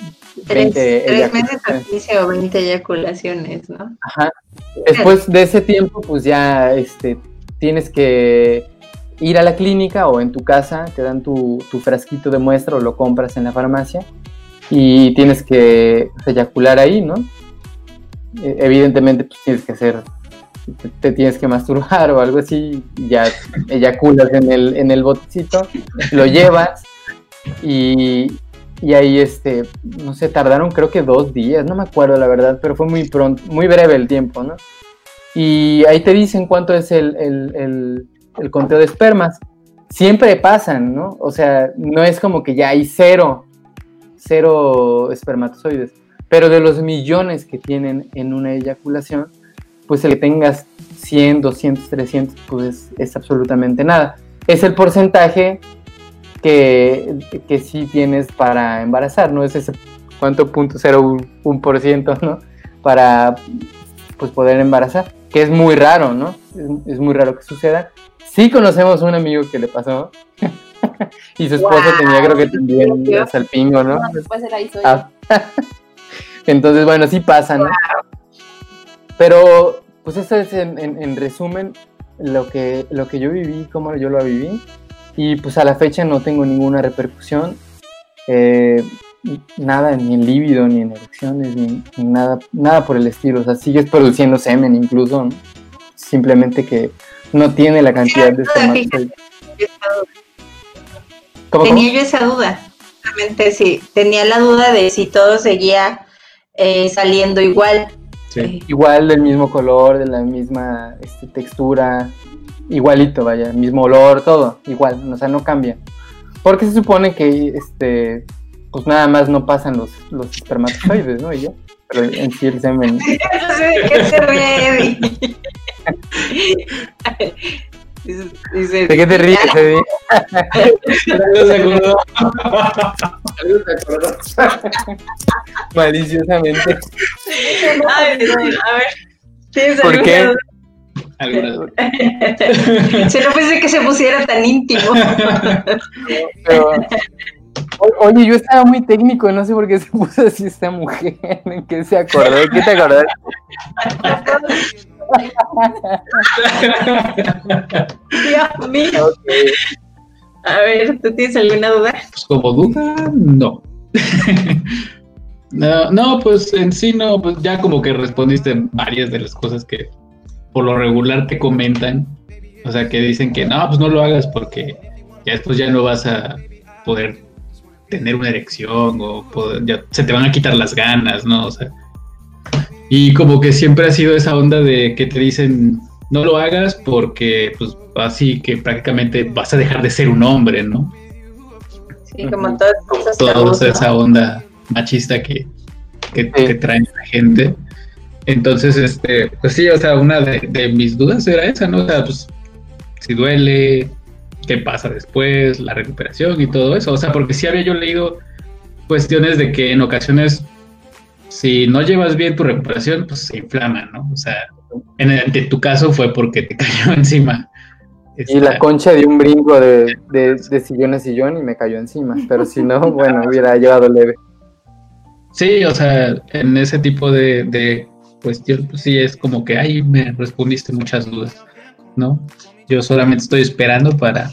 Tres, 20 tres meses a eyaculaciones. 15 o 20 eyaculaciones, ¿no? Ajá. Después de ese tiempo, pues ya este, tienes que ir a la clínica o en tu casa, te dan tu, tu frasquito de muestra o lo compras en la farmacia y tienes que eyacular ahí, ¿no? Eh, Evidentemente, pues tienes que hacer, te, tienes que masturbar o algo así, ya eyaculas en el, en el botecito, lo llevas y, y ahí, este, no sé, tardaron creo que dos días, no me acuerdo la verdad, pero fue muy pronto, muy breve el tiempo, ¿no? Y ahí te dicen cuánto es el, el, el- el conteo de espermas. Siempre pasan, ¿no? O sea, no es como que ya hay cero, cero espermatozoides, pero de los millones que tienen en una eyaculación, pues el que tengas 100, 200, 300, pues es, absolutamente nada. Es el porcentaje que, que sí tienes para embarazar, ¿no? Es ese cuánto punto 0,1%, ¿no? Para pues poder embarazar, que es muy raro, ¿no? Es, es muy raro que suceda. Sí conocemos un amigo que le pasó <laughs> y su esposa Guau, tenía creo que también salpingo, ¿no? Después hizo Ah. <laughs> Entonces, bueno, sí pasa, ¿no? Pero, pues eso es en, en- en resumen lo que, lo que yo viví, cómo yo lo viví. Y pues a la fecha no tengo ninguna repercusión. eh, nada, ni en líbido, ni en erecciones, ni, ni nada, nada por el estilo. O sea, sigues produciendo semen incluso, ¿no? Simplemente que no tiene la cantidad de espermatozoides. Tenía yo esa duda. Realmente sí, tenía la duda de si todo seguía eh, saliendo igual. Sí. igual del mismo color, de la misma este, textura, igualito, vaya, mismo olor, todo, igual, o sea, no cambia. Porque se supone que, este, pues nada más no pasan los, los espermatozoides, ¿no? Y ya, pero en sí el semen. <laughs> De qué se <laughs> Eddie. ¿De qué te ríes, Eddie? ¿No se acordó? Maliciosamente. Ay, mío, a ver. ¿Tienes ¿Por alguna qué? Si <laughs> no pensé que se pusiera tan íntimo. Pero, o- oye, yo estaba muy técnico, no sé por qué se puso así esta mujer, ¿en qué se acordó? ¿Qué te acordás? Dios mío. A ver, ¿tú tienes alguna duda? Pues como duda, no. <laughs> no. No, pues en sí no, pues ya como que respondiste varias de las cosas que por lo regular te comentan, o sea, que dicen que no, pues no lo hagas porque ya después ya no vas a poder tener una erección o ya se te van a quitar las ganas, ¿no? O sea, y como que siempre ha sido esa onda de que te dicen no lo hagas porque pues así que prácticamente vas a dejar de ser un hombre, ¿no? Sí, como todas esas Toda esa onda machista que, que, traen la gente. Entonces, este, pues sí, o sea, una de, mis dudas era esa, ¿no? O sea, pues si duele, qué pasa después, la recuperación y todo eso. O sea, porque sí había yo leído cuestiones de que en ocasiones, si no llevas bien tu recuperación, pues se inflama, ¿no? O sea, en, tu caso fue porque te <laughs> cayó encima. Y la concha de un brinco de, de, sillón a sillón y me cayó encima. Pero si no, <laughs> bueno, hubiera llevado leve. Sí, o sea, en ese tipo de, de cuestión, pues sí es como que ahí me respondiste muchas dudas, ¿no? Yo solamente estoy esperando para...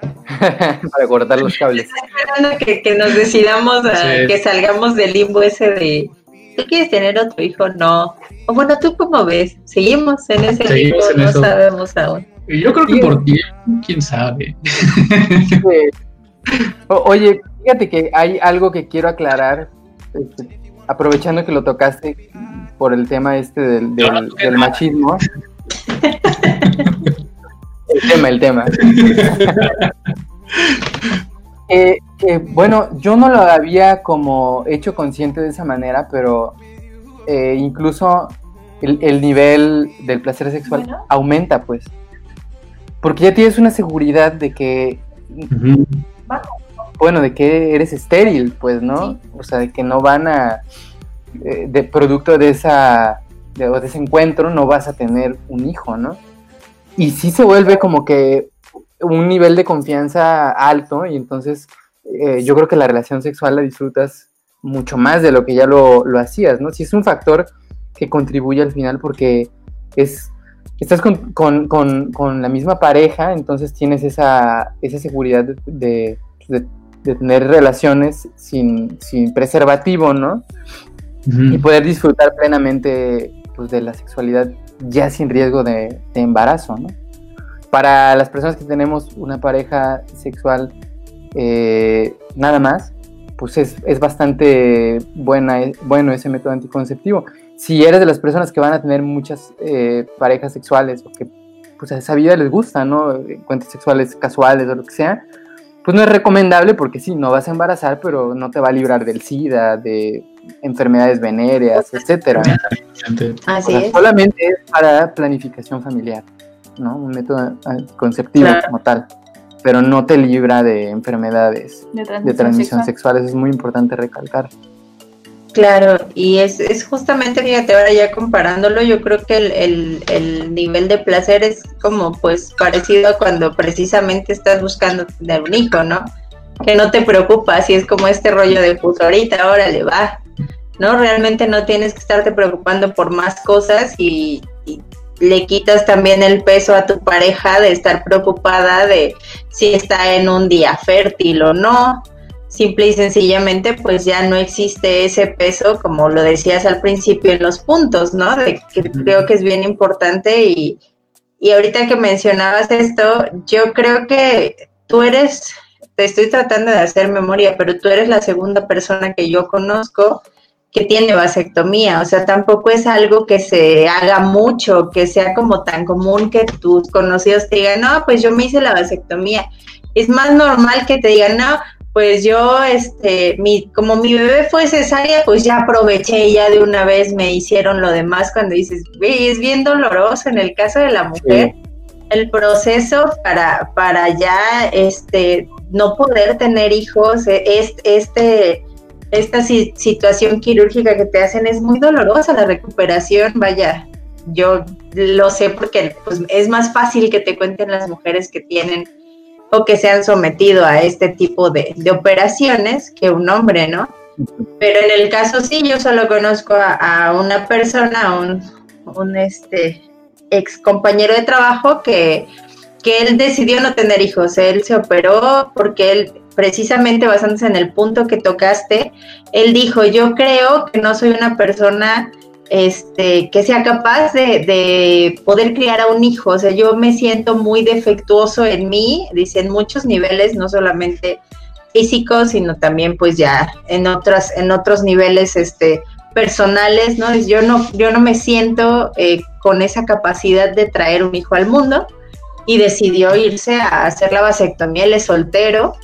<laughs> para cortar los cables. Estoy esperando que, que nos decidamos a que salgamos del limbo ese de ¿tú quieres tener otro hijo? No. O bueno, ¿tú cómo ves? Seguimos en ese limbo, no sabemos aún. Yo creo que por ti, quién sabe. oye, fíjate que hay algo que quiero aclarar, este, aprovechando que lo tocaste por el tema este del, del, machismo. <laughs> el tema, el tema. <laughs> Eh, bueno, yo no lo había como hecho consciente de esa manera, pero eh, incluso el, nivel del placer sexual aumenta, pues. Porque ya tienes una seguridad de que, bueno, de que eres estéril, pues, ¿no? O sea, de que no van a, eh, de producto de esa, de, de ese encuentro, no vas a tener un hijo, ¿no? Y sí se vuelve como que un nivel de confianza alto y entonces eh, yo creo que la relación sexual la disfrutas mucho más de lo que ya lo, lo hacías, ¿no? Si es un factor que contribuye al final porque es estás con, con, con, con, la misma pareja, entonces tienes esa, esa seguridad de, de, tener relaciones sin, sin preservativo, ¿no? Y poder disfrutar plenamente pues, de la sexualidad ya sin riesgo de, de, embarazo, ¿no? Para las personas que tenemos una pareja sexual eh, nada más, pues es, es bastante buena, bueno ese método anticonceptivo si eres de las personas que van a tener muchas eh, parejas sexuales o que pues a esa vida les gusta, ¿no? Encuentros sexuales casuales o lo que sea, pues no es recomendable porque sí, no vas a embarazar, pero no te va a librar del SIDA, de enfermedades venéreas, etcétera. Así Solamente es para planificación familiar, ¿no? Un método conceptivo como tal, pero no te libra de enfermedades de transmisión, sexual. Eso es muy importante recalcar. Claro, y es, es justamente, fíjate, ahora ya comparándolo, yo creo que el, el, nivel de placer es como pues parecido a cuando precisamente estás buscando tener un hijo, ¿no? Que no te preocupa, si es como este rollo de pues ahorita, órale, va, ¿no? Realmente no tienes que estarte preocupando por más cosas y, y le quitas también el peso a tu pareja de estar preocupada de si está en un día fértil o no, simple y sencillamente pues ya no existe ese peso como lo decías al principio en los puntos, ¿no? De que creo que es bien importante y, y ahorita que mencionabas esto, yo creo que tú eres, te estoy tratando de hacer memoria, pero tú eres la segunda persona que yo conozco que tiene vasectomía, o sea, tampoco es algo que se haga mucho, que sea como tan común que tus conocidos te digan, no, pues yo me hice la vasectomía. Es más normal que te digan, no, pues yo, este, mi, como mi bebé fue cesárea, pues ya aproveché ya de una vez me hicieron lo demás cuando dices, es bien doloroso en el caso de la mujer, el proceso para, para ya, este, no poder tener hijos, e, este, esta situación quirúrgica que te hacen es muy dolorosa, la recuperación, vaya, yo lo sé porque pues, es más fácil que te cuenten las mujeres que tienen o que se han sometido a este tipo de, operaciones que un hombre, ¿no? Pero en el caso sí, yo solo conozco a, una persona, un, un este, ex compañero de trabajo que, que él decidió no tener hijos. Él se operó porque él, precisamente basándose en el punto que tocaste, él dijo, yo creo que no soy una persona este, que sea capaz de, poder criar a un hijo. O sea, yo me siento muy defectuoso en mí, dice, en muchos niveles, no solamente físicos, sino también pues ya en otras, en otros niveles este, personales, ¿no? Yo no, yo no me siento eh, con esa capacidad de traer un hijo al mundo y decidió irse a hacer la vasectomía, él es soltero,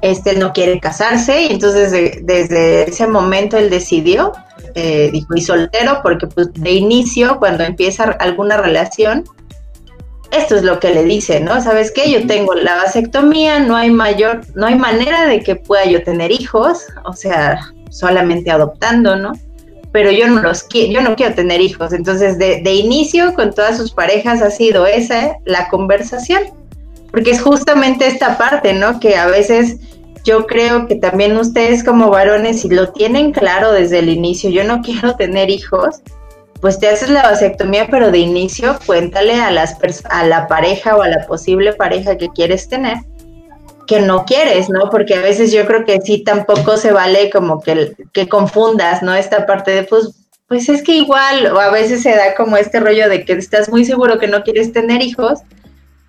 este no quiere casarse y entonces desde ese momento él decidió eh, dijo, y soltero, porque pues de inicio, cuando empieza alguna relación, esto es lo que le dice, ¿no? ¿Sabes qué? Yo tengo la vasectomía, no hay mayor, no hay manera de que pueda yo tener hijos, o sea, solamente adoptando, ¿no? Pero yo no los quiero, yo no quiero tener hijos. Entonces, de, de inicio, con todas sus parejas ha sido esa la conversación. Porque es justamente esta parte, ¿no? Que a veces yo creo que también ustedes como varones, si lo tienen claro desde el inicio, yo no <laughs> quiero tener hijos, pues te haces la vasectomía, pero de inicio cuéntale a, las a la pareja o a la posible pareja que quieres tener que no quieres, ¿no? Porque a veces yo creo que sí tampoco se vale como que, que confundas, ¿no? Esta parte de, pues, pues es que igual, o a veces se da como este rollo de que estás muy seguro que no quieres tener hijos,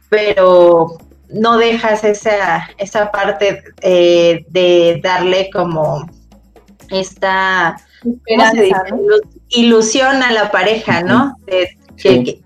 pero no dejas esa, esa parte eh, de darle como esta ilusión a la pareja, ¿no? De, que,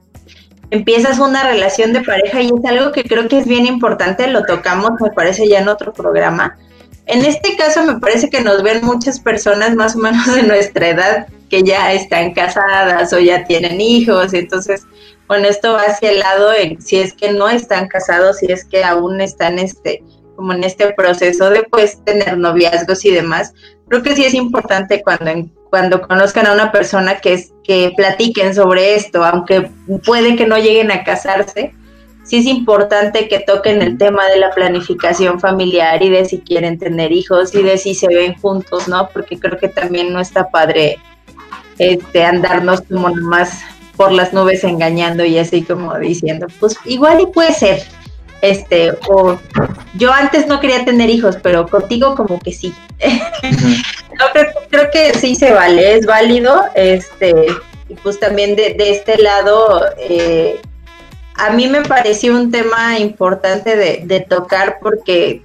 empiezas una relación de pareja y es algo que creo que es bien importante, lo tocamos, me parece, ya en otro programa. En este caso me parece que nos ven muchas personas más o menos de nuestra edad que ya están casadas o ya tienen hijos, entonces bueno, esto va hacia el lado en si es que no están casados, si es que aún están este, como en este proceso de pues tener noviazgos y demás. Creo que sí es importante cuando, cuando conozcan a una persona que, es, que platiquen sobre esto, aunque puede que no lleguen a casarse, sí es importante que toquen el tema de la planificación familiar y de si quieren tener hijos y de si se ven juntos, ¿no? Porque creo que también no está padre este andarnos como nomás por las nubes engañando y así como diciendo, pues igual y puede ser. Este, o yo antes no quería tener hijos, pero contigo como que sí. <laughs> creo, que sí se vale, es válido. Este, y pues también de, este lado, eh, a mí me pareció un tema importante de, de tocar porque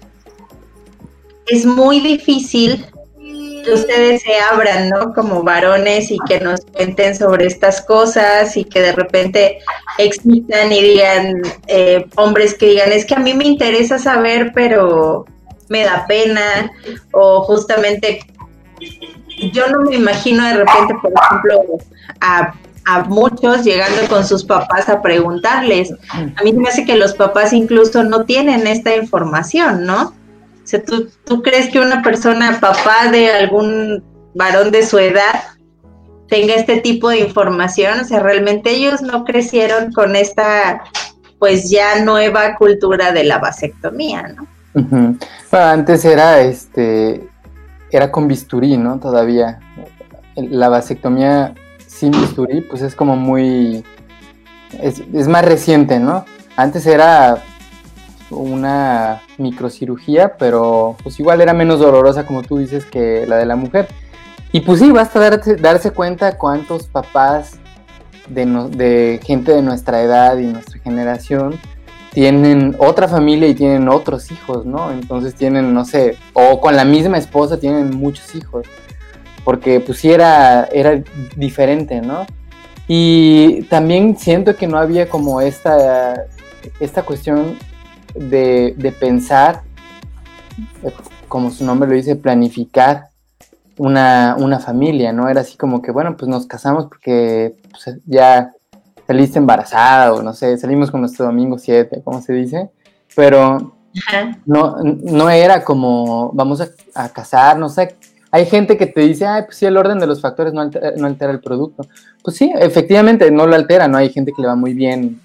es muy difícil que ustedes se abran, ¿no? Como varones y que nos cuenten sobre estas cosas y que de repente existan y digan, eh, hombres que digan, es que a mí me interesa saber, pero me da pena, o justamente yo no me imagino de repente, por ejemplo, a, a muchos llegando con sus papás a preguntarles. A mí me hace que los papás incluso no tienen esta información, ¿no? Sea, ¿tú, ¿tú crees que una persona, papá de algún varón de su edad, tenga este tipo de información? O sea, realmente ellos no crecieron con esta, pues ya nueva cultura de la vasectomía, ¿no? Bueno, antes era este, era con bisturí, ¿no? Todavía. La vasectomía sin bisturí, pues es como muy, es más reciente, ¿no? Antes era una microcirugía, pero pues igual era menos dolorosa como tú dices que la de la mujer. Y pues sí, basta darse, darse cuenta cuántos papás de, de gente de nuestra edad y nuestra generación tienen otra familia y tienen otros hijos, ¿no? Entonces tienen, no sé, o con la misma esposa tienen muchos hijos, porque pues sí era, era diferente, ¿no? Y también siento que no había como esta, esta cuestión de, pensar, como su nombre lo dice, planificar una, familia, ¿no? Era así como que, bueno, pues nos casamos porque pues, ya saliste embarazada o no sé, salimos con nuestro domingo 7, como se dice, pero no, no era como vamos a, a casarnos, hay gente que te dice, ay, pues sí, el orden de los factores no altera, no altera, el producto. Pues sí, efectivamente no lo altera, ¿no? Hay gente que le va muy bien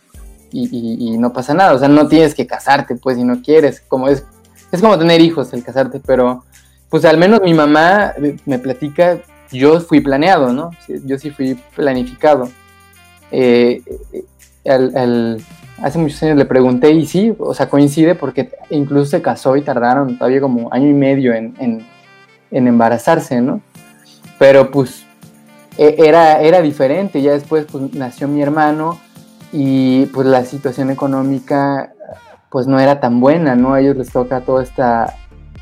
y, no pasa nada. O sea, no tienes que casarte, pues, si no quieres. Como es, es como tener hijos el casarte, pero pues al menos mi mamá me platica, yo fui planeado, ¿no? Yo sí fui planificado. Eh, hace muchos años le pregunté y sí, o sea, coincide porque incluso se casó y tardaron todavía como año y medio en, en embarazarse, ¿no? Pero pues e, era, era diferente. Ya después pues, nació mi hermano y pues la situación económica pues no era tan buena, ¿no? A ellos les toca toda esta,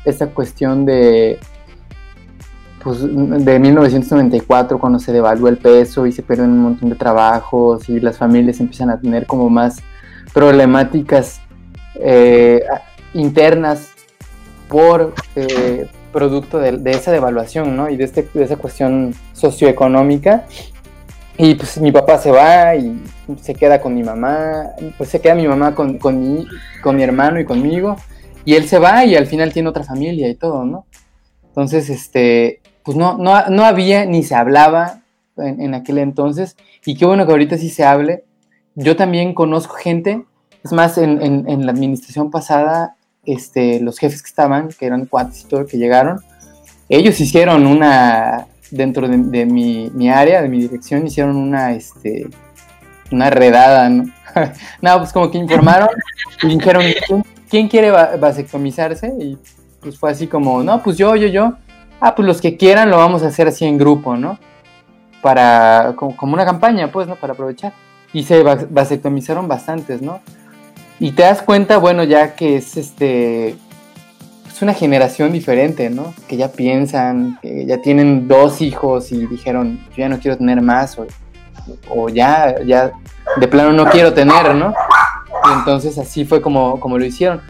esta cuestión de, pues, de 1994 cuando se devaluó el peso y se pierden un montón de trabajos y las familias empiezan a tener como más problemáticas eh, internas por eh, producto de, esa devaluación, ¿no? Y de, este, de esa cuestión socioeconómica. Y pues mi papá se va y se queda con mi mamá, pues se queda mi mamá con, con, mi, con mi hermano y conmigo, y él se va y al final tiene otra familia y todo, ¿no? Entonces, este, pues no, no, no había ni se hablaba en, aquel entonces, y qué bueno que ahorita sí se hable. Yo también conozco gente, es más, en, en, la administración pasada, este, los jefes que estaban, que eran cuates y todo, que llegaron, ellos hicieron una, dentro de, mi, área, de mi dirección, hicieron una, este, una redada, ¿no? <laughs> no, pues como que informaron y dijeron, ¿quién, quiere vasectomizarse? Y pues fue así como, no, pues yo, yo, yo. Ah, pues los que quieran lo vamos a hacer así en grupo, ¿no? Para, como, una campaña, pues, ¿no? Para aprovechar. Y se vasectomizaron bastantes, ¿no? Y te das cuenta, bueno, ya que es este, es una generación diferente, ¿no? Que ya piensan, que ya tienen dos hijos y dijeron, yo ya no quiero tener más, o, o ya, ya de plano no quiero tener, ¿no? Y entonces así fue como, como lo hicieron.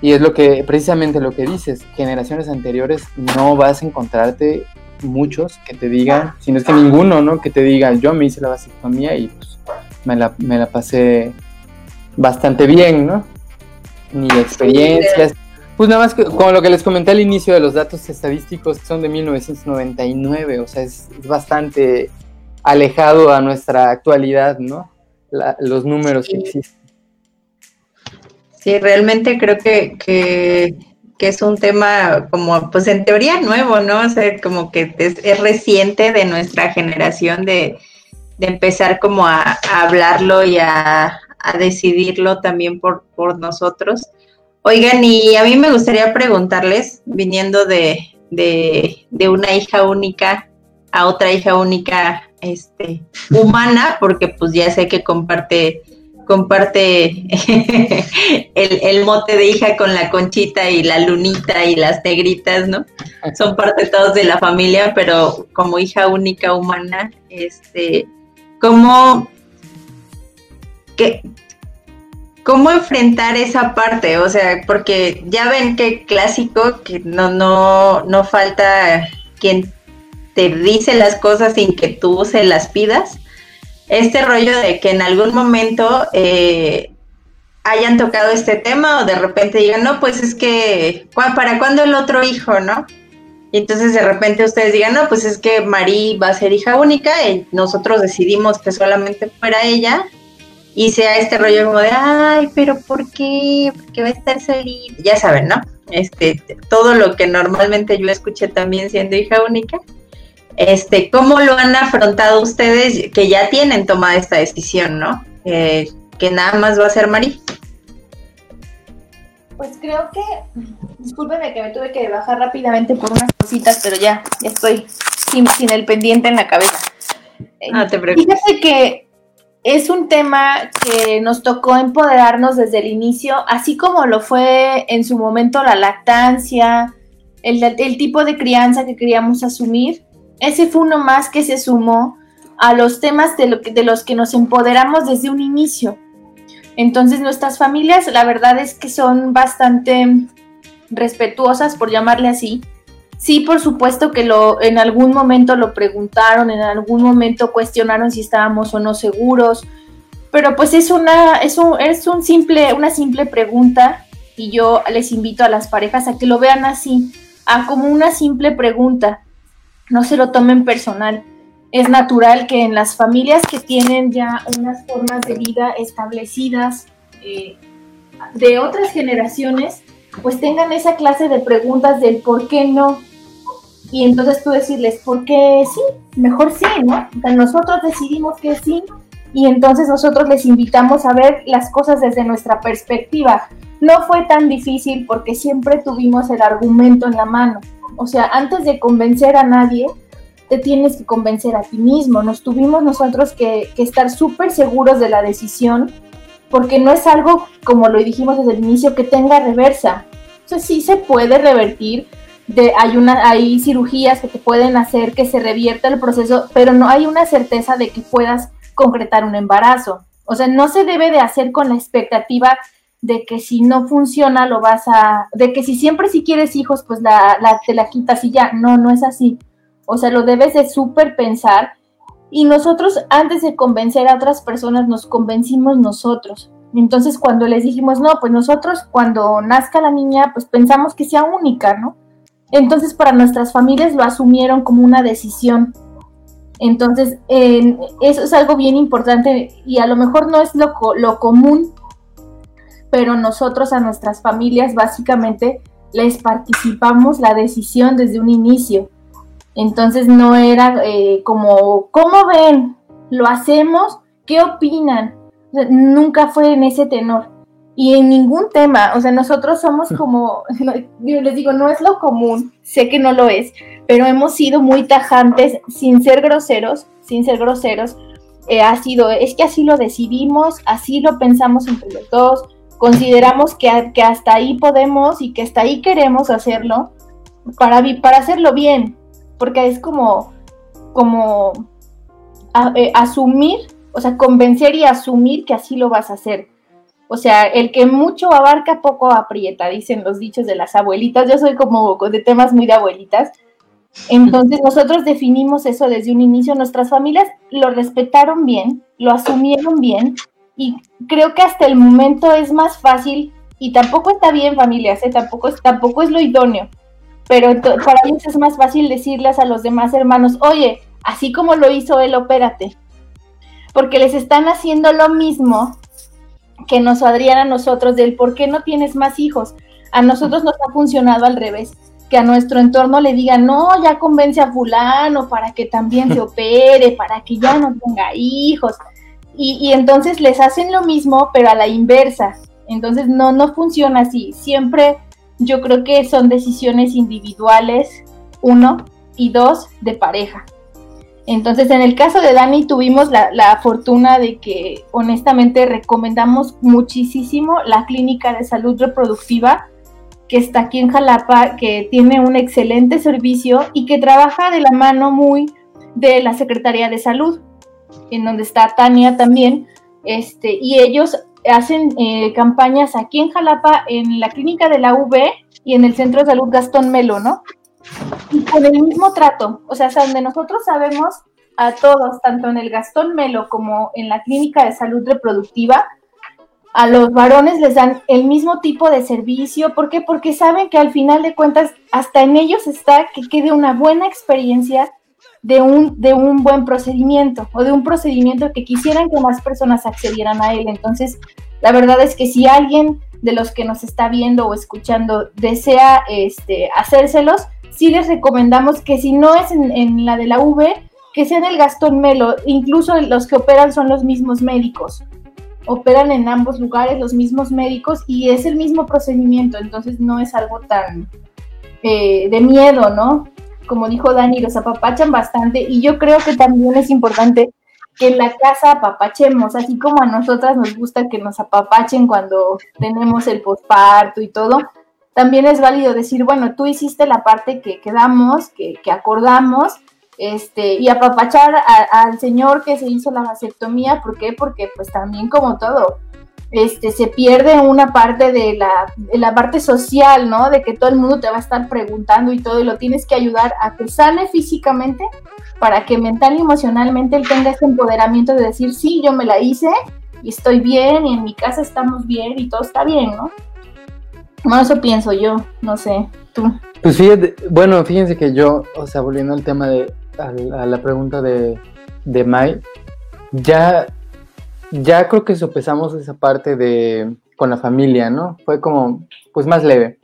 Y es lo que, precisamente lo que dices, generaciones anteriores no vas a encontrarte muchos que te digan, si no es que ninguno, ¿no? Que te diga, yo me hice la vasectomía y pues, me, la, me la pasé bastante bien, ¿no? Ni experiencias. Pues nada más que, como lo que les comenté al inicio de los datos estadísticos que son de 1999, o sea, es, es bastante alejado a nuestra actualidad, ¿no? los números que existen. Sí, realmente creo que, que, es un tema como, pues en teoría nuevo, ¿no? O sea, como que es, reciente de nuestra generación de, empezar como a, hablarlo y a, decidirlo también por, por nosotros. Oigan, y a mí me gustaría preguntarles, viniendo de, de, de una hija única a otra hija única este, humana, porque pues ya sé que comparte comparte <laughs> el, mote de hija con la conchita y la lunita y las negritas, ¿no? Son parte todos de la familia, pero como hija única humana, este, ¿cómo, cómo enfrentar esa parte? O sea, porque ya ven que clásico, que no, no, no falta quien te dice las cosas sin que tú se las pidas. Este rollo de que en algún momento eh, hayan tocado este tema o de repente digan, no, pues es que, ¿para cuándo el otro hijo, no? Y entonces de repente ustedes digan, no, pues es que Marí va a ser hija única y nosotros decidimos que solamente fuera ella y sea este rollo como de, ay, pero ¿por qué? Porque va a estar solita. Ya saben, ¿no? Este, todo lo que normalmente yo escuché también siendo hija única. Este, ¿Cómo lo han afrontado ustedes que ya tienen tomada esta decisión, no? Eh, que nada más va a ser Mari. Pues creo que, discúlpeme que me tuve que bajar rápidamente por unas cositas, pero ya, ya estoy sin, el pendiente en la cabeza. No te preocupes. Fíjate que es un tema que nos tocó empoderarnos desde el inicio, así como lo fue en su momento la lactancia, el, tipo de crianza que queríamos asumir ese fue uno más que se sumó a los temas de los que nos empoderamos desde un inicio. Entonces nuestras familias, la verdad es que son bastante respetuosas, por llamarle así. Sí, por supuesto que lo, en algún momento lo preguntaron, en algún momento cuestionaron si estábamos o no seguros, pero pues es una, es un, es un simple, una simple pregunta y yo les invito a las parejas a que lo vean así, a como una simple pregunta no se lo tomen personal. Es natural que en las familias que tienen ya unas formas de vida establecidas eh, de otras generaciones, pues tengan esa clase de preguntas del por qué no. Y entonces tú decirles, ¿por qué sí? Mejor sí, ¿no? nosotros decidimos que sí y entonces nosotros les invitamos a ver las cosas desde nuestra perspectiva. No fue tan difícil porque siempre tuvimos el argumento en la mano. O sea, antes de convencer a nadie, te tienes que convencer a ti mismo. Nos tuvimos nosotros que, que estar súper seguros de la decisión porque no es algo, como lo dijimos desde el inicio, que tenga reversa. O sea, sí se puede revertir, de, hay, una, hay cirugías que te pueden hacer que se revierta el proceso, pero no hay una certeza de que puedas concretar un embarazo. O sea, no se debe de hacer con la expectativa de que si no funciona lo vas a, de que si siempre si quieres hijos, pues la, la, te la quitas y ya. No, no es así. O sea, lo debes de súper pensar. Y nosotros, antes de convencer a otras personas, nos convencimos nosotros. Entonces, cuando les dijimos, no, pues nosotros cuando nazca la niña, pues pensamos que sea única, ¿no? Entonces, para nuestras familias lo asumieron como una decisión. Entonces, eso es algo bien importante y a lo mejor no es lo, lo común, pero nosotros a nuestras familias básicamente les participamos la decisión desde un inicio. Entonces no era eh, como, ¿cómo ven? ¿Lo hacemos? ¿Qué opinan? nunca fue en ese tenor. Y en ningún tema, o sea, nosotros somos <laughs> como, <laughs> yo les digo, no es lo común, sé que no lo es, pero hemos sido muy tajantes sin ser groseros, sin ser groseros. Eh, ha sido, es que así lo decidimos, así lo pensamos entre los dos, consideramos que, que hasta ahí podemos y que hasta ahí queremos hacerlo para, para hacerlo bien, porque es como, como eh, asumir o sea, convencer y asumir que así lo vas a hacer. O sea, el que mucho abarca, poco aprieta, dicen los dichos de las abuelitas. Yo soy como de temas muy de abuelitas. Entonces <laughs> nosotros definimos eso desde un inicio. Nuestras familias lo respetaron bien, lo asumieron bien y creo que hasta el momento es más fácil y tampoco está bien familias, ¿eh? tampoco, es, tampoco es lo idóneo, pero para ellos es más fácil decirles a los demás hermanos, oye, así como lo hizo él, opérate porque les están haciendo lo mismo que nos harían a nosotros del por qué no tienes más hijos. A nosotros nos ha funcionado al revés, que a nuestro entorno le digan, no, ya convence a fulano para que también se <laughs> opere, para que ya no tenga hijos. Y, y entonces les hacen lo mismo, pero a la inversa. Entonces no, no funciona así. Siempre yo creo que son decisiones individuales, uno, y dos, de pareja. Entonces, en el caso de Dani tuvimos la, fortuna de que honestamente recomendamos muchísimo la clínica de salud reproductiva que está aquí en Jalapa, que tiene un excelente servicio y que trabaja de la mano muy de la Secretaría de Salud, en donde está Tania también, este, y ellos hacen eh, campañas aquí en Jalapa, en la clínica de la UB y en el Centro de Salud Gastón Melo, ¿no? Y con el mismo trato, o sea, donde nosotros sabemos a todos, tanto en el Gastón Melo como en la clínica de salud reproductiva, a los varones les dan el mismo tipo de servicio. ¿Por qué? Porque saben que al final de cuentas hasta en ellos está que quede una buena experiencia de un, de un buen procedimiento o de un procedimiento que quisieran que más personas accedieran a él. Entonces, la verdad es que si alguien de los que nos está viendo o escuchando desea este, hacérselos, sí les recomendamos que si no es en, la de la V, que sea en el Gastón Melo. Incluso los que operan son los mismos médicos. Operan en ambos lugares los mismos médicos y es el mismo procedimiento, entonces no es algo tan eh, de miedo, ¿no? Como dijo Dani, los apapachan bastante y yo creo que también es importante que en la casa apapachemos, así como a nosotras nos gusta que nos apapachen cuando tenemos el posparto y todo, también es válido decir, bueno, tú hiciste la parte que quedamos, que, acordamos, este, y apapachar al señor que se hizo la vasectomía, ¿por qué? Porque pues también como todo, este, se pierde una parte de la, de la parte social, ¿no? De que todo el mundo te va a estar preguntando y todo, y lo tienes que ayudar a que sane físicamente para que mental y emocionalmente él tenga ese empoderamiento de decir, sí, yo me la hice y estoy bien y en mi casa estamos bien y todo está bien, ¿no? No, eso pienso yo, no sé, tú. Pues fíjate, bueno, fíjense que yo, o sea, volviendo al tema de, a, la pregunta de, de Mai, ya, ya creo que sopesamos esa parte de, con la familia, ¿no? Fue como, pues más leve.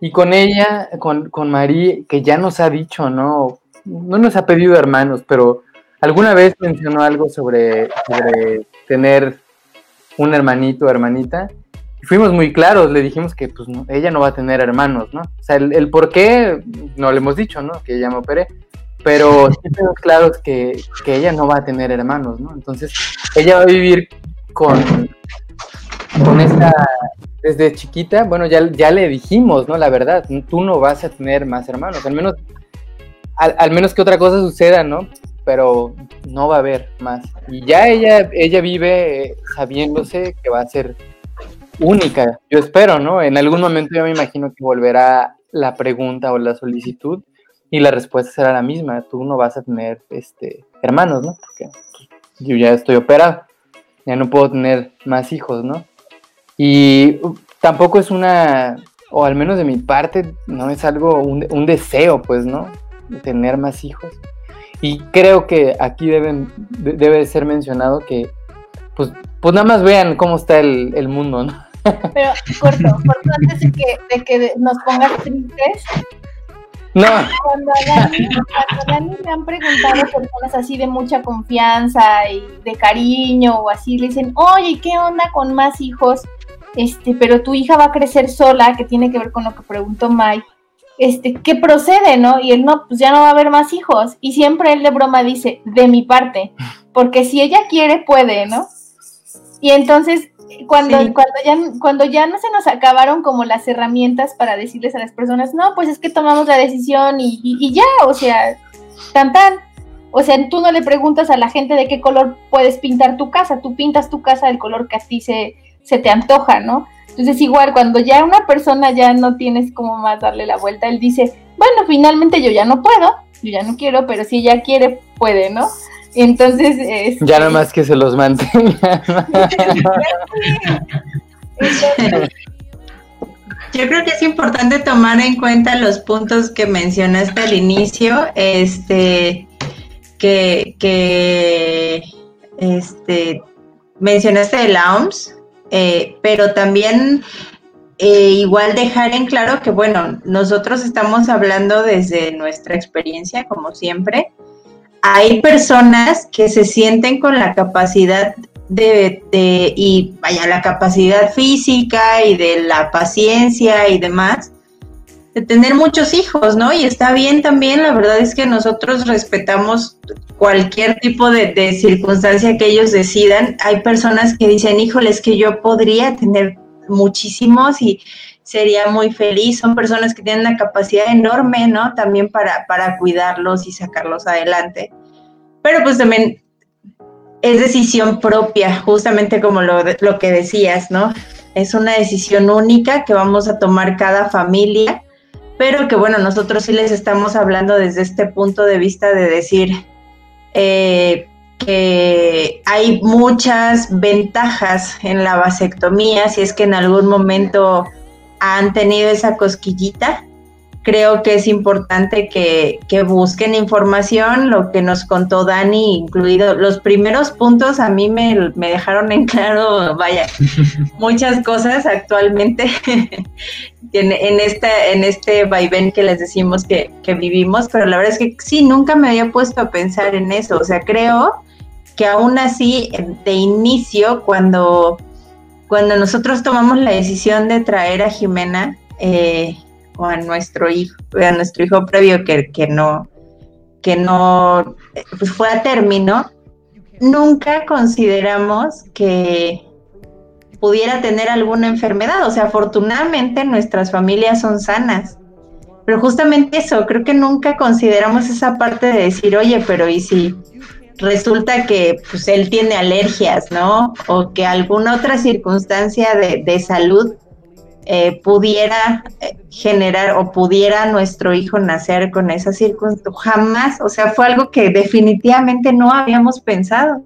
Y con ella, con, con Marí, que ya nos ha dicho, ¿no? No nos ha pedido hermanos, pero alguna vez mencionó algo sobre, sobre tener un hermanito o hermanita fuimos muy claros, le dijimos que pues ella no va a tener hermanos, ¿no? O sea, el, por qué no le hemos dicho, ¿no? Que ella me operé. pero tenemos claro que, que ella no va a tener hermanos, ¿no? Entonces, ella va a vivir con, con esta, desde chiquita, bueno, ya, ya le dijimos, ¿no? La verdad, tú no vas a tener más hermanos, al menos, al, menos que otra cosa suceda, ¿no? Pero no va a haber más. Y ya ella, ella vive sabiéndose que va a ser única, yo espero, ¿no? En algún momento yo me imagino que volverá la pregunta o la solicitud y la respuesta será la misma, tú no vas a tener este, hermanos, ¿no? Porque yo ya estoy operado, ya no puedo tener más hijos, ¿no? Y tampoco es una, o al menos de mi parte, no es algo, un, deseo, pues, ¿no? De tener más hijos. Y creo que aquí deben, debe ser mencionado que, pues, pues nada más vean cómo está el, el mundo, ¿no? Pero corto, corto antes de que, de que nos pongas tristes. No. Cuando a, Dani, cuando a Dani me han preguntado personas así de mucha confianza y de cariño o así, le dicen, oye, ¿qué onda con más hijos? Este, pero tu hija va a crecer sola, que tiene que ver con lo que preguntó Mike. Este, ¿qué procede, no? Y él no, pues ya no va a haber más hijos. Y siempre él de broma dice, de mi parte, porque si ella quiere, puede, ¿no? Y entonces cuando, cuando, ya, cuando ya no se nos acabaron como las herramientas para decirles a las personas, no, pues es que tomamos la decisión y, y, ya, o sea, tan tan. O sea, tú no le preguntas a la gente de qué color puedes pintar tu casa, tú pintas tu casa del color que a ti se, se te antoja, ¿no? Entonces igual, cuando ya una persona ya no tienes como más darle la vuelta, él dice, bueno, finalmente yo ya no puedo, yo ya no quiero, pero si ella quiere, puede, ¿no? Entonces. Este, ya nada más que se los mantenga. <laughs> Yo creo que es importante tomar en cuenta los puntos que mencionaste al inicio, este, que, que este, mencionaste de la OMS, eh, pero también eh, igual dejar en claro que, bueno, nosotros estamos hablando desde nuestra experiencia, como siempre, hay personas que se sienten con la capacidad de, y vaya, la capacidad física y de la paciencia y demás, de tener muchos hijos, ¿no? Y está bien también, la verdad es que nosotros respetamos cualquier tipo de, de circunstancia que ellos decidan. Hay personas que dicen, híjoles, que yo podría tener muchísimos y sería muy feliz. Son personas que tienen una capacidad enorme, ¿no? También para, para cuidarlos y sacarlos adelante. Pero pues también es decisión propia, justamente como lo, lo que decías, ¿no? Es una decisión única que vamos a tomar cada familia, pero que bueno, nosotros sí les estamos hablando desde este punto de vista de decir eh, que hay muchas ventajas en la vasectomía, si es que en algún momento han tenido esa cosquillita. Creo que es importante que, busquen información, lo que nos contó Dani, incluido los primeros puntos, a mí me, dejaron en claro, vaya, <laughs> muchas cosas actualmente <laughs> en, en, este, en este vaivén que les decimos que, que vivimos, pero la verdad es que sí, nunca me había puesto a pensar en eso, o sea, creo que aún así, de inicio, cuando cuando nosotros tomamos la decisión de traer a Jimena eh, o a nuestro hijo, a nuestro hijo previo que, que no, que no pues fue a término, nunca consideramos que pudiera tener alguna enfermedad. O sea, afortunadamente nuestras familias son sanas. Pero justamente eso, creo que nunca consideramos esa parte de decir, oye, pero ¿y si resulta que pues él tiene alergias, ¿no? O que alguna otra circunstancia de, salud eh, pudiera eh, generar o pudiera nuestro hijo nacer con esa circunstancia. Jamás, o sea, fue algo que definitivamente no habíamos pensado.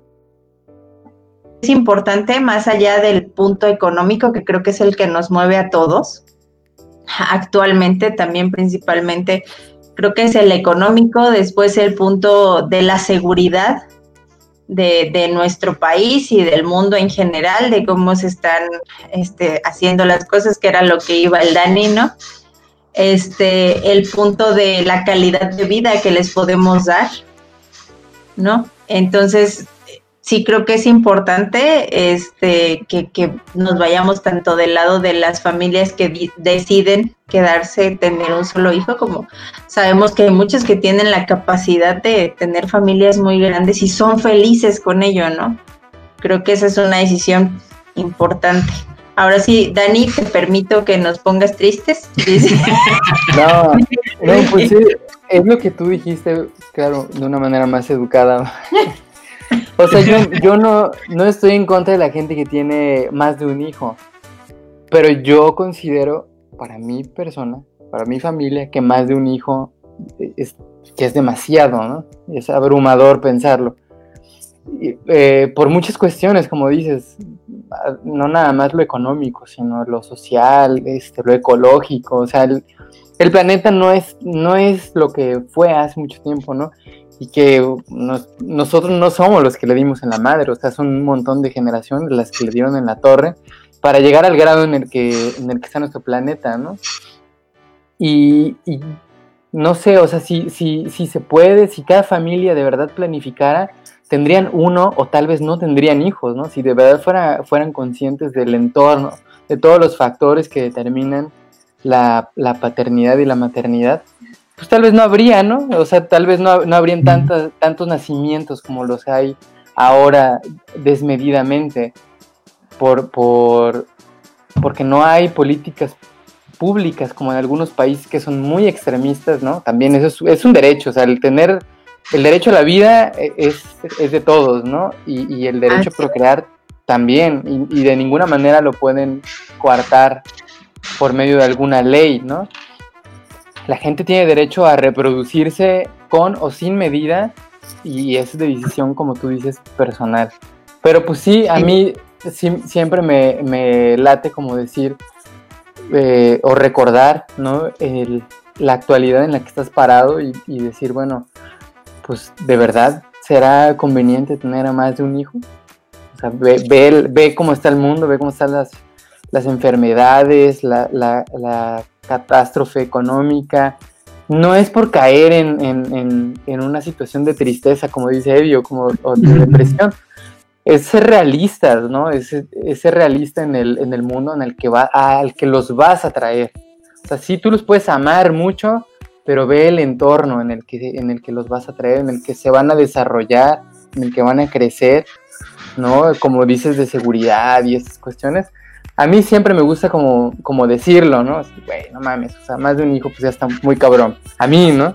Es importante, más allá del punto económico, que creo que es el que nos mueve a todos, actualmente también principalmente creo que es el económico, después el punto de la seguridad de, nuestro país y del mundo en general, de cómo se están este, haciendo las cosas, que era lo que iba el Dani, ¿no? Este, el punto de la calidad de vida que les podemos dar, ¿no? Entonces, sí creo que es importante este, que, que, nos vayamos tanto del lado de las familias que deciden quedarse, tener un solo hijo, como sabemos que hay muchos que tienen la capacidad de tener familias muy grandes y son felices con ello, ¿no? Creo que esa es una decisión importante. Ahora sí, Dani, te permito que nos pongas tristes. <laughs> no, no, pues sí, es lo que tú dijiste, claro, de una manera más educada. <laughs> O sea, yo, <laughs> yo no, no estoy en contra de la gente que tiene más de un hijo, pero yo considero, para mi persona, para mi familia, que más de un hijo es, que es demasiado, ¿no? Es abrumador pensarlo. Eh, por muchas cuestiones, como dices, no nada más lo económico, sino lo social, este, lo ecológico, o sea, el, el planeta no es, no es lo que fue hace mucho tiempo, ¿no? Y que nosotros no somos los que le dimos en la madre, o sea, son un montón de generaciones las que le dieron en la torre para llegar al grado en el que, en el que está nuestro planeta, ¿no? Y, no sé, o sea, si, si, si se puede, si cada familia de verdad planificara, tendrían uno o tal vez no tendrían hijos, ¿no? Si de verdad fuera, fueran conscientes del entorno, de todos los factores que determinan la, la paternidad y la maternidad, pues tal vez no habría, ¿no? O sea, tal vez no, no habrían tantos, tantos nacimientos como los hay ahora desmedidamente, por, por, porque no hay políticas públicas como en algunos países que son muy extremistas, ¿no? También eso es, un derecho, o sea, el tener el derecho a la vida es, es de todos, ¿no? Y, y el derecho a procrear también, y, y, de ninguna manera lo pueden coartar por medio de alguna ley, ¿no? La gente tiene derecho a reproducirse con o sin medida y es de decisión, como tú dices, personal. Pero pues sí, a mí siempre me, late como decir eh, o recordar ¿no? la actualidad en la que estás parado y, decir, bueno, pues de verdad será conveniente tener a más de un hijo. O sea, ve, ve, cómo está el mundo, ve cómo están las, las enfermedades, la, la, la catástrofe económica, no es por caer en, una situación de tristeza, como dice Evio, como, o de depresión, es ser realistas, ¿no? Es, ser realista en el, en el mundo en el que va, al que los vas a traer. O sea, sí, tú los puedes amar mucho, pero ve el entorno en el, que, en el que los vas a traer, en el que se van a desarrollar, en el que van a crecer, ¿no? Como dices de seguridad y esas cuestiones a mí siempre me gusta como, como decirlo, ¿no? Así, güey, no mames, o sea, más de un hijo pues ya está muy cabrón. A mí, ¿no?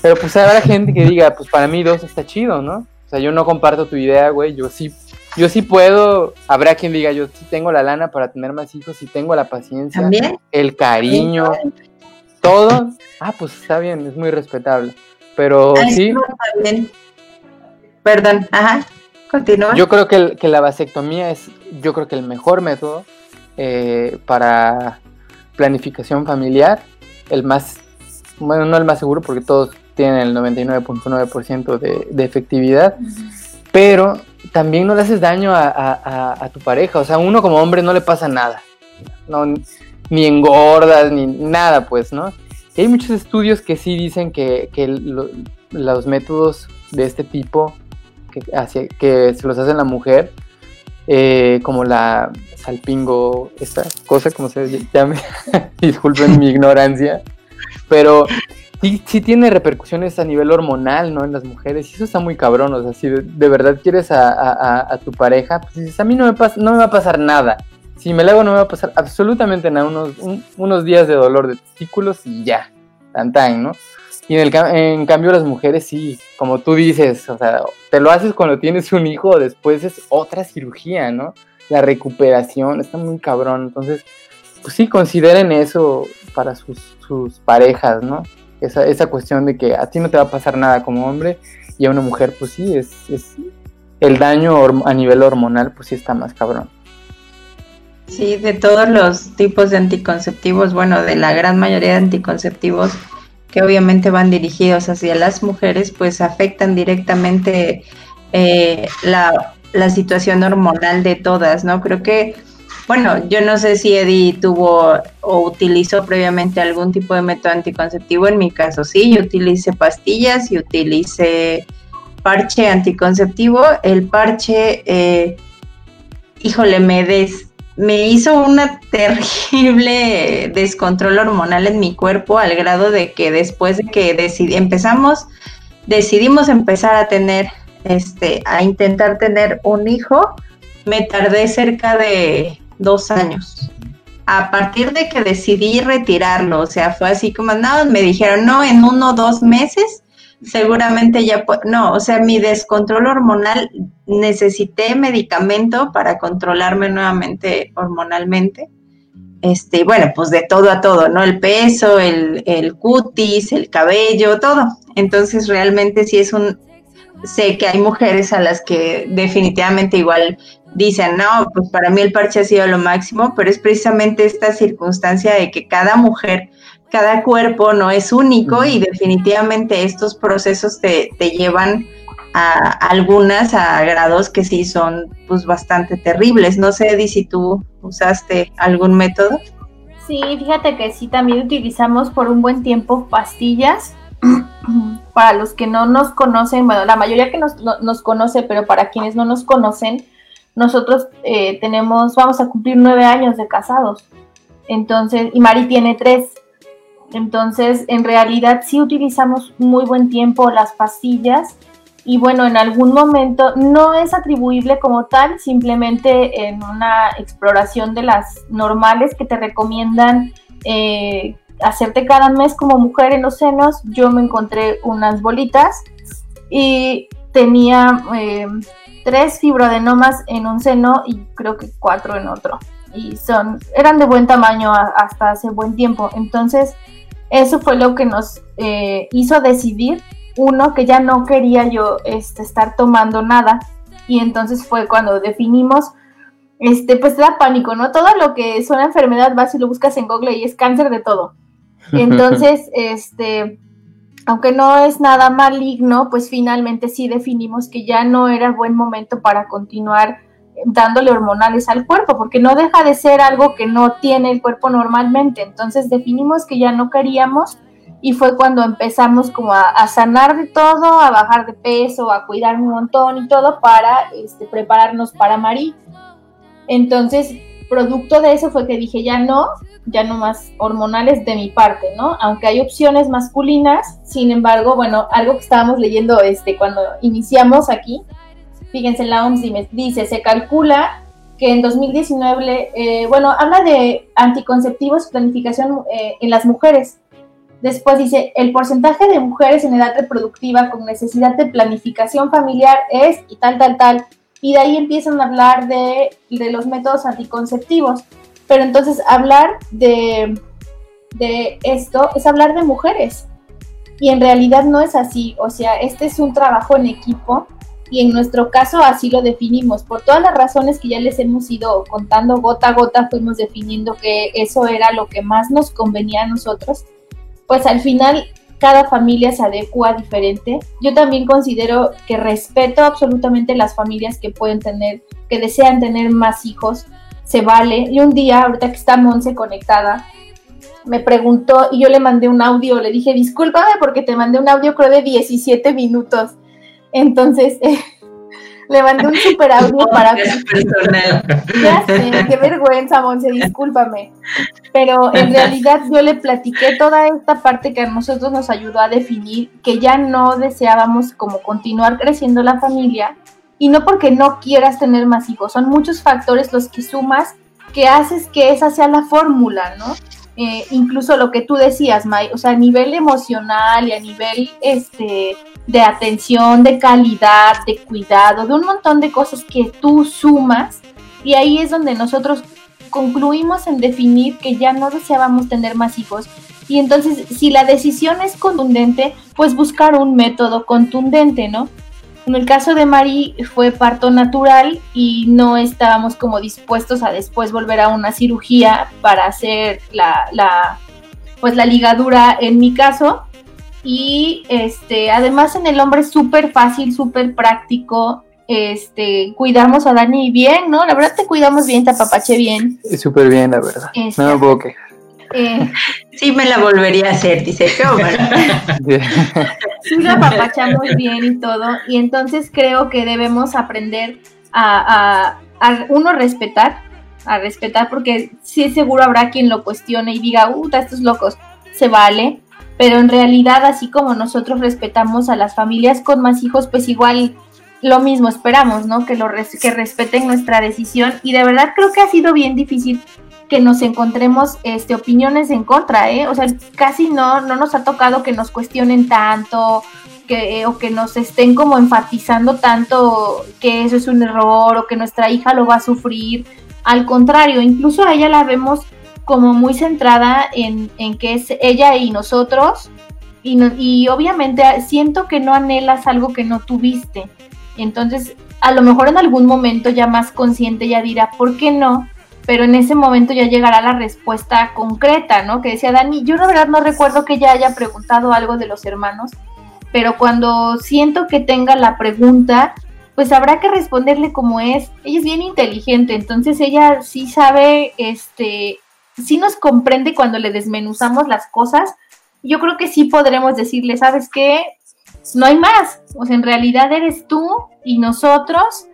Pero pues habrá gente que diga, pues para mí dos está chido, ¿no? O sea, yo no comparto tu idea, güey, yo sí, yo sí puedo, habrá quien diga, yo sí tengo la lana para tener más hijos, sí tengo la paciencia, el cariño, todo. Ah, pues está bien, es muy respetable. Pero sí. Perdón, ajá, continúa. Yo creo que, que la vasectomía es, yo creo que el mejor método eh, para planificación familiar, el más, bueno, no el más seguro porque todos tienen el 99.9% de, de efectividad, pero también no le haces daño a, tu pareja, o sea, uno como hombre no le pasa nada, no, ni engordas, ni nada, pues, ¿no? hay muchos estudios que sí dicen que, los métodos de este tipo que, que se los hace la mujer, eh, como la salpingo, esta cosa, como se llame, <laughs> disculpen mi ignorancia, pero sí, sí, tiene repercusiones a nivel hormonal, ¿no? En las mujeres, y eso está muy cabrón, o sea, si de, verdad quieres a, tu pareja, pues dices, a mí no me, pasa, no me va a pasar nada, si me la hago no me va a pasar absolutamente nada, unos, unos días de dolor de testículos y ya, tan tan, ¿no? Y en, el, en cambio las mujeres sí, como tú dices, o sea, te lo haces cuando tienes un hijo, después es otra cirugía, ¿no? La recuperación está muy cabrón. Entonces, pues sí, consideren eso para sus, sus parejas, ¿no? Esa, esa cuestión de que a ti no te va a pasar nada como hombre y a una mujer, pues sí, es, es el daño a nivel hormonal, pues sí está más cabrón. Sí, de todos los tipos de anticonceptivos, bueno, de la gran mayoría de anticonceptivos, que obviamente van dirigidos hacia las mujeres, pues afectan directamente eh, la, situación hormonal de todas, ¿no? Creo que, bueno, yo no sé si Eddie tuvo o utilizó previamente algún tipo de método anticonceptivo, en mi caso sí, yo utilicé pastillas y utilicé parche anticonceptivo, el parche, eh, híjole, me, des, me hizo una terrible <laughs> descontrol hormonal en mi cuerpo al grado de que después de que empezamos, decidimos empezar a tener, este, a intentar tener un hijo, me tardé cerca de dos años. A partir de que decidí retirarlo, o sea, fue así como, no, me dijeron, no, en uno o dos meses, seguramente ya, no, o sea, mi descontrol hormonal, necesité medicamento para controlarme nuevamente hormonalmente. Este, bueno, pues de todo a todo, ¿no? El peso, el, el cutis, el cabello, todo. Entonces, realmente sí es un, sé que hay mujeres a las que definitivamente igual dicen, no, pues para mí el parche ha sido lo máximo, pero es precisamente esta circunstancia de que cada mujer, cada cuerpo no es único y definitivamente estos procesos te, te llevan a algunas a grados que sí son pues bastante terribles. No sé, Eddie, si tú usaste algún método. Sí, fíjate que sí, también utilizamos por un buen tiempo pastillas. <clears throat> para los que no nos conocen, bueno, la mayoría que nos, nos conoce, pero para quienes no nos conocen, nosotros eh, tenemos, vamos a cumplir nueve años de casados. Entonces, y Mari tiene tres. Entonces, en realidad sí utilizamos muy buen tiempo las pastillas y bueno, en algún momento no es atribuible como tal, simplemente en una exploración de las normales que te recomiendan eh, hacerte cada mes como mujer en los senos, yo me encontré unas bolitas y tenía eh, tres fibroadenomas en un seno y creo que cuatro en otro. Y son, eran de buen tamaño hasta hace buen tiempo. Entonces, eso fue lo que nos eh, hizo decidir, uno, que ya no quería yo este, estar tomando nada. Y entonces fue cuando definimos, este, pues da pánico, ¿no? Todo lo que es una enfermedad, vas y lo buscas en Google y es cáncer de todo. <laughs> Entonces, este, aunque no es nada maligno, pues finalmente sí definimos que ya no era buen momento para continuar dándole hormonales al cuerpo, porque no deja de ser algo que no tiene el cuerpo normalmente. Entonces definimos que ya no queríamos y fue cuando empezamos como a, sanar de todo, a bajar de peso, a cuidar un montón y todo para este, prepararnos para Marí. Entonces, producto de eso fue que dije, ya no, ya no más hormonales de mi parte, ¿no? Aunque hay opciones masculinas, sin embargo, bueno, algo que estábamos leyendo este, cuando iniciamos aquí, fíjense, la OMS dice, se calcula que en 2019, eh, bueno, habla de anticonceptivos, planificación eh, en las mujeres. Después dice, el porcentaje de mujeres en edad reproductiva con necesidad de planificación familiar es y tal, tal, tal. Y de ahí empiezan a hablar de, de los métodos anticonceptivos. Pero entonces hablar de, esto es hablar de mujeres. Y en realidad no es así. O sea, este es un trabajo en equipo y en nuestro caso así lo definimos. Por todas las razones que ya les hemos ido contando gota a gota, fuimos definiendo que eso era lo que más nos convenía a nosotros. Pues al final cada familia se adecua diferente. Yo también considero que respeto absolutamente las familias que pueden tener, que desean tener más hijos, se vale. Y un día, ahorita que está Monse conectada, me preguntó y yo le mandé un audio, le dije, discúlpame porque te mandé un audio creo de 17 minutos. Entonces, <laughs> le mandé un super audio <laughs> para... ya sé, qué vergüenza, Monse, discúlpame. Pero en <laughs> realidad yo le platiqué toda esta parte que a nosotros nos ayudó a definir que ya no deseábamos como continuar creciendo la familia, y no porque no quieras tener más hijos, son muchos factores los que sumas que haces que esa sea la fórmula, ¿no? Eh, incluso lo que tú decías, May, o sea, a nivel emocional y a nivel este, de atención, de calidad, de cuidado, de un montón de cosas que tú sumas, y ahí es donde nosotros concluimos en definir que ya no deseábamos tener más hijos. Y entonces, si la decisión es contundente, pues buscar un método contundente, ¿no? En el caso de Mari fue parto natural y no estábamos como dispuestos a después volver a una cirugía para hacer la, pues la ligadura en mi caso. Y este, además en el hombre es súper fácil, súper práctico. Este, cuidamos a Dani bien, ¿no? La verdad te cuidamos bien, te apapaché bien. Súper bien, la verdad. no me puedo quejar. Eh, <laughs> sí me la volvería a hacer, dice <laughs> sí la apapachamos bien y todo, y entonces creo que debemos aprender a, a, uno, respetar, a respetar, porque sí seguro habrá quien lo cuestione y diga, uh, estos locos, se vale, pero en realidad así como nosotros respetamos a las familias con más hijos, pues igual lo mismo esperamos, ¿no? Que, lo que respeten nuestra decisión y de verdad creo que ha sido bien difícil que nos encontremos este, opiniones en contra, ¿eh? O sea, casi no, no nos ha tocado que nos cuestionen tanto que, o que nos estén como enfatizando tanto que eso es un error o que nuestra hija lo va a sufrir. Al contrario, incluso a ella la vemos como muy centrada en, en que es ella y nosotros y, y obviamente siento que no anhelas algo que no tuviste entonces, a lo mejor en algún momento ya más consciente ya dirá, ¿por qué no? Pero en ese momento ya llegará la respuesta concreta, ¿no? Que decía Dani, yo la verdad no recuerdo que ella haya preguntado algo de los hermanos, pero cuando siento que tenga la pregunta, pues habrá que responderle como es. Ella es bien inteligente, entonces ella sí sabe, este, sí nos comprende cuando le desmenuzamos las cosas. Yo creo que sí podremos decirle, ¿sabes qué? no hay más. O sea, en realidad eres tú y nosotros,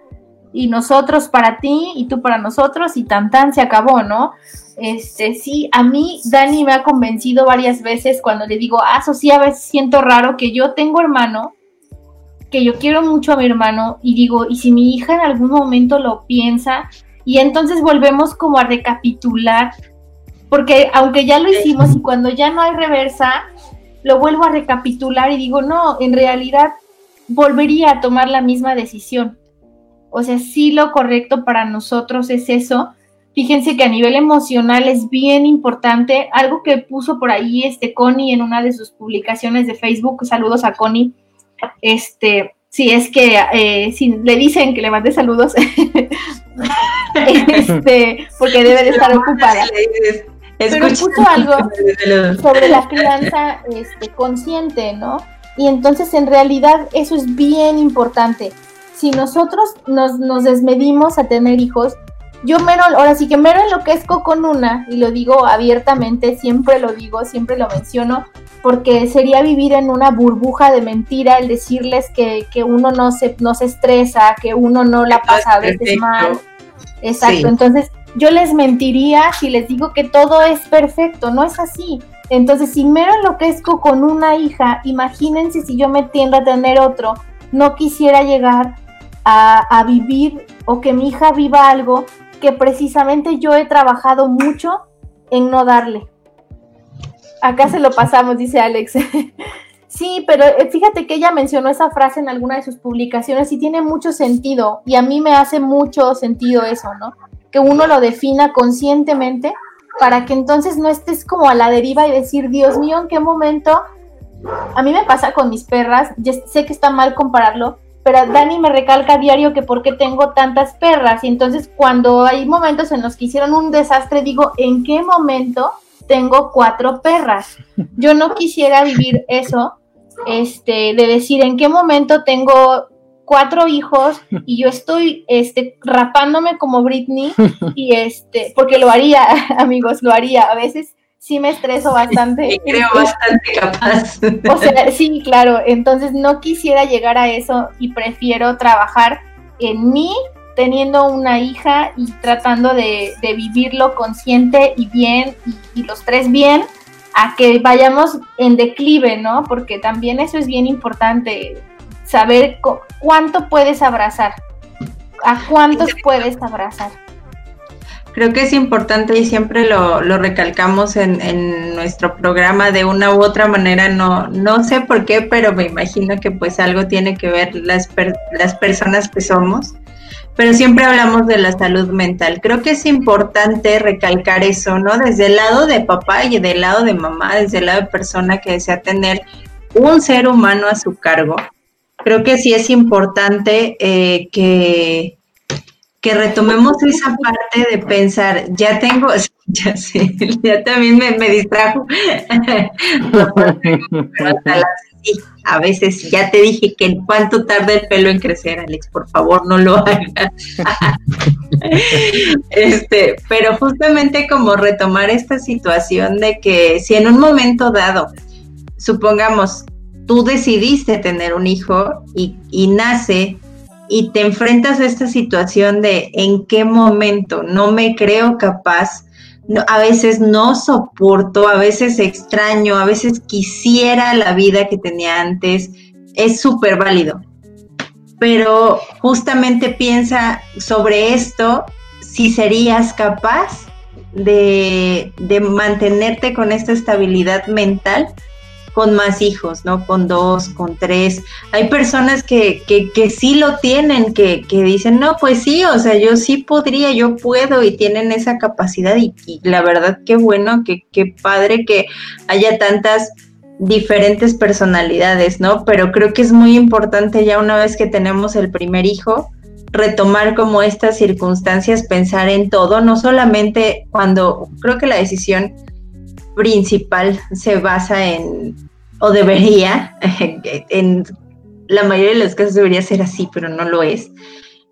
y nosotros para ti y tú para nosotros, y tan tan se acabó, ¿no? Este, sí, a mí Dani me ha convencido varias veces cuando le digo, ah, eso sí, a veces siento raro que yo tengo hermano, que yo quiero mucho a mi hermano, y digo, y si mi hija en algún momento lo piensa, y entonces volvemos como a recapitular, porque aunque ya lo hicimos y cuando ya no hay reversa, lo vuelvo a recapitular y digo, no, en realidad volvería a tomar la misma decisión. O sea, sí lo correcto para nosotros es eso. Fíjense que a nivel emocional es bien importante, algo que puso por ahí este Connie en una de sus publicaciones de Facebook, saludos a Connie, este, si es que eh, si le dicen que le mande saludos, <laughs> <laughs> este, porque debe de estar ocupada. Pero puso algo <laughs> sobre la crianza este, consciente, ¿no? Y entonces en realidad eso es bien importante. Si nosotros nos, nos desmedimos a tener hijos, yo mero, ahora sí que mero enloquezco con una, y lo digo abiertamente, siempre lo digo, siempre lo menciono, porque sería vivir en una burbuja de mentira el decirles que, que uno no se, no se estresa, que uno no la pasa a veces mal. Exacto, entonces yo les mentiría si les digo que todo es perfecto, no es así. Entonces, si mero enloquezco con una hija, imagínense si yo me tiendo a tener otro, no quisiera llegar a, vivir o que mi hija viva algo que precisamente yo he trabajado mucho en no darle. Acá se lo pasamos, dice Alex. <laughs> sí, pero eh, fíjate que ella mencionó esa frase en alguna de sus publicaciones y tiene mucho sentido y a mí me hace mucho sentido eso, ¿no? Que uno lo defina conscientemente para que entonces no estés como a la deriva y decir, Dios mío, ¿en qué momento? A mí me pasa con mis perras, ya sé que está mal compararlo, pero Dani me recalca a diario que por qué tengo tantas perras y entonces cuando hay momentos en los que hicieron un desastre digo, ¿en qué momento tengo cuatro perras? Yo no quisiera vivir eso, este, de decir en qué momento tengo cuatro hijos y yo estoy este rapándome como Britney y <laughs> este porque lo haría <laughs> amigos lo haría. A veces sí me estreso bastante. Sí, creo bastante capaz. O sea sí claro. Entonces no quisiera llegar a eso y prefiero trabajar en mí teniendo una hija y tratando de, vivirlo consciente y bien y los tres bien a que vayamos en declive, ¿no? Porque también eso es bien importante saber cuánto puedes abrazar, a cuántos puedes abrazar. Creo que es importante y siempre lo, recalcamos en, nuestro programa de una u otra manera, no, no sé por qué, pero me imagino que pues algo tiene que ver las, las personas que somos, pero siempre hablamos de la salud mental. Creo que es importante recalcar eso, ¿no? Desde el lado de papá y del lado de mamá, desde el lado de persona que desea tener un ser humano a su cargo, creo que sí es importante eh, que, que retomemos esa parte de pensar, ya tengo, <laughs> ya sé, ya también me, distrajo, <laughs> a veces ya te dije que cuánto tarda el pelo en crecer, Alex, por favor no lo hagas. <laughs> este, pero justamente como retomar esta situación de que si en un momento dado, supongamos, tú decidiste tener un hijo y, y nace y te enfrentas a esta situación de en qué momento no me creo capaz, a veces no soporto, a veces extraño, a veces quisiera la vida que tenía antes, es súper válido. Pero justamente piensa sobre esto, si serías capaz de, de mantenerte con esta estabilidad mental con más hijos, ¿no? Con dos, con tres. Hay personas que, que, que sí lo tienen, que, que, dicen, no, pues sí, o sea, yo sí podría, yo puedo y tienen esa capacidad y, la verdad qué bueno, qué, qué padre que haya tantas diferentes personalidades, ¿no? Pero creo que es muy importante ya una vez que tenemos el primer hijo, retomar como estas circunstancias, pensar en todo, no solamente cuando creo que la decisión principal se basa en, o debería, <laughs> en la mayoría de los casos debería ser así, pero no lo es,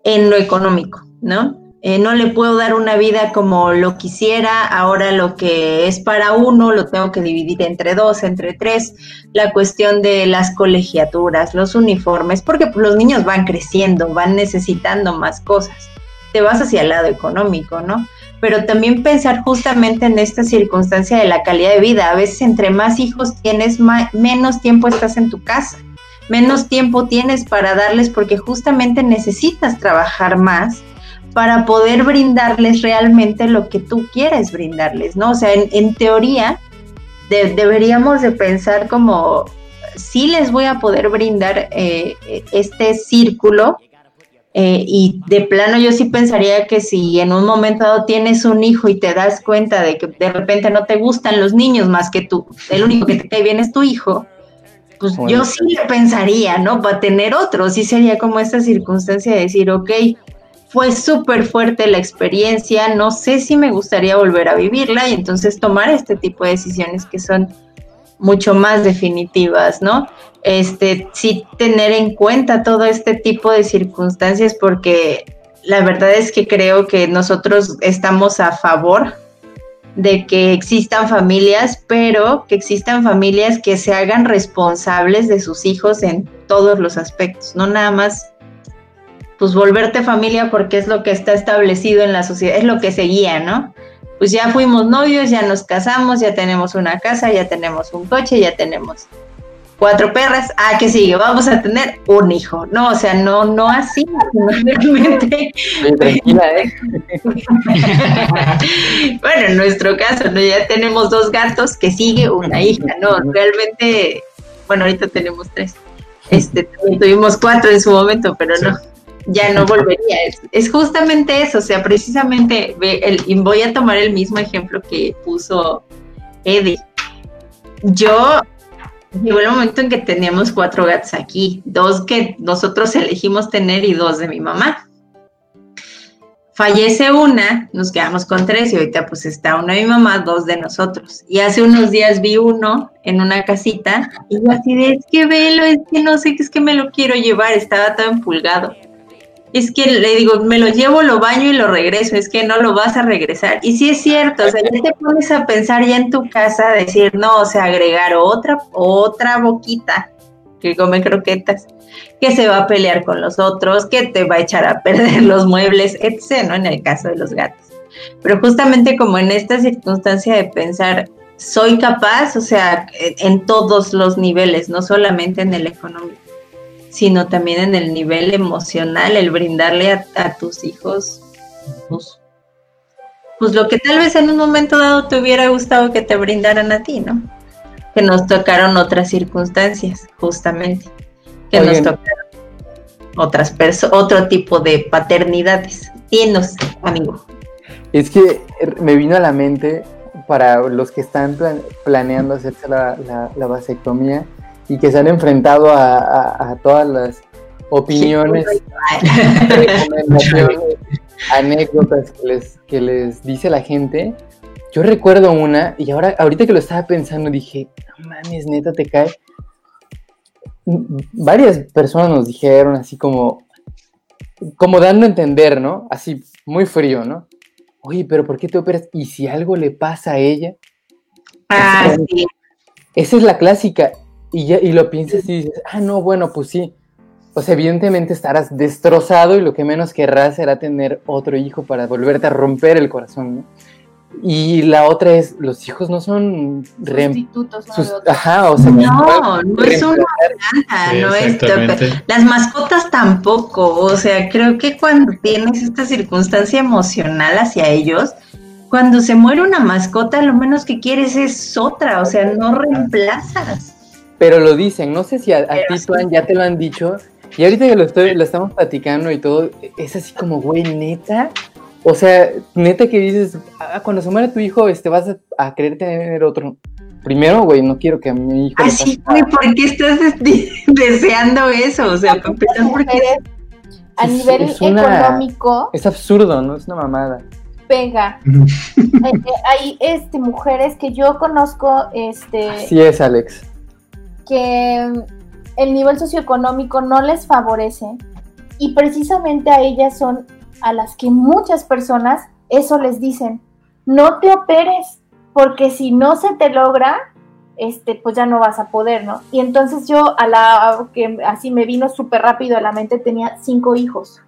en lo económico, ¿no? Eh, no le puedo dar una vida como lo quisiera, ahora lo que es para uno lo tengo que dividir entre dos, entre tres, la cuestión de las colegiaturas, los uniformes, porque los niños van creciendo, van necesitando más cosas, te vas hacia el lado económico, ¿no? Pero también pensar justamente en esta circunstancia de la calidad de vida. A veces entre más hijos tienes, menos tiempo estás en tu casa, menos tiempo tienes para darles porque justamente necesitas trabajar más para poder brindarles realmente lo que tú quieres brindarles, ¿no? O sea, en, teoría deberíamos de pensar como, sí les voy a poder brindar eh, este círculo eh, y de plano yo sí pensaría que si en un momento dado tienes un hijo y te das cuenta de que de repente no te gustan los niños más que tú, el único que te cae bien es tu hijo, pues yo sí le pensaría, ¿no? Para tener otro, sí sería como esta circunstancia de decir, ok, fue súper fuerte la experiencia, no sé si me gustaría volver a vivirla y entonces tomar este tipo de decisiones que son mucho más definitivas, ¿no? este, sí tener en cuenta todo este tipo de circunstancias porque la verdad es que creo que nosotros estamos a favor de que existan familias, pero que existan familias que se hagan responsables de sus hijos en todos los aspectos, no nada más pues volverte familia porque es lo que está establecido en la sociedad, es lo que se guía, ¿no? Pues ya fuimos novios, ya nos casamos, ya tenemos una casa, ya tenemos un coche, ya tenemos cuatro perras, ah, que sigue, vamos a tener un hijo. No, o sea, no, no así, <laughs> realmente. Tranquila, ¿eh? <laughs> bueno, en nuestro caso, ¿no? ya tenemos dos gatos, que sigue una hija, ¿no? Realmente, bueno, ahorita tenemos tres. Este, tuvimos cuatro en su momento, pero no, ya no volvería. Es, justamente eso, o sea, precisamente, voy a tomar el mismo ejemplo que puso Eddie. Yo Llegó el momento en que teníamos cuatro gatos aquí, dos que nosotros elegimos tener y dos de mi mamá. Fallece una, nos quedamos con tres y ahorita pues está una de mi mamá, dos de nosotros. Y hace unos días vi uno en una casita y yo así de, es que velo, es que no sé, es que me lo quiero llevar, estaba todo empulgado es que le digo, me lo llevo, lo baño y lo regreso, es que no lo vas a regresar. Y sí es cierto, o sea, ya te pones a pensar ya en tu casa, decir, no, o sea, agregar otra, otra boquita que come croquetas, que se va a pelear con los otros, que te va a echar a perder los muebles, etc.. En el caso de los gatos. Pero justamente como en esta circunstancia de pensar, soy capaz, o sea, en todos los niveles, no solamente en el económico sino también en el nivel emocional, el brindarle a, tus hijos, pues, pues, lo que tal vez en un momento dado te hubiera gustado que te brindaran a ti, ¿no? Que nos tocaron otras circunstancias, justamente, que nos tocaron otras personas, otro tipo de paternidades. Dinos, amigo. Es que me vino a la mente para los que están planeando hacerse la, la vasectomía, y que se han enfrentado a, todas las opiniones, recomendaciones, <laughs> anécdotas que les, que les dice la gente. Yo recuerdo una, y ahora, ahorita que lo estaba pensando, dije, no mames, neta, te cae. Varias personas nos dijeron así como, como dando a entender, ¿no? Así, muy frío, ¿no? Oye, pero ¿por qué te operas? ¿Y si algo le pasa a ella? Ah, sí. Esa es la clásica. Y, ya, y lo piensas y dices, ah, no, bueno, pues sí. O sea, evidentemente estarás destrozado y lo que menos querrás será tener otro hijo para volverte a romper el corazón, ¿no? Y la otra es, los hijos no son Sustitutos, ¿no? sus- ajá, o sea, No, no es una Sí, no es. Las mascotas tampoco, o sea, creo que cuando tienes esta circunstancia emocional hacia ellos, cuando se muere una mascota, lo menos que quieres es otra, o sea, no reemplazas. Pero lo dicen, no sé si a, a ti. Tuan, ya te lo han dicho, y ahorita que lo, estoy, lo estamos platicando y todo, es así como, güey, neta, o sea, neta que dices, ah, cuando se muera tu hijo, este, vas a, a querer tener otro. Primero, güey, no quiero que a mi hijo Así, güey, ¿por qué estás des- <laughs> deseando eso? O sea, porque mujeres a Es- nivel es una- económico Es absurdo, ¿no? Es una mamada. pega. Eh, eh, hay este, mujeres que yo conozco este, Así es, Alex. Que el nivel socioeconómico no les favorece y precisamente a ellas son a las que muchas personas eso les dicen, no te operes porque si no se te logra, este, pues ya no vas a poder, ¿no? Y entonces yo a la que así me vino súper rápido a la mente tenía cinco hijos.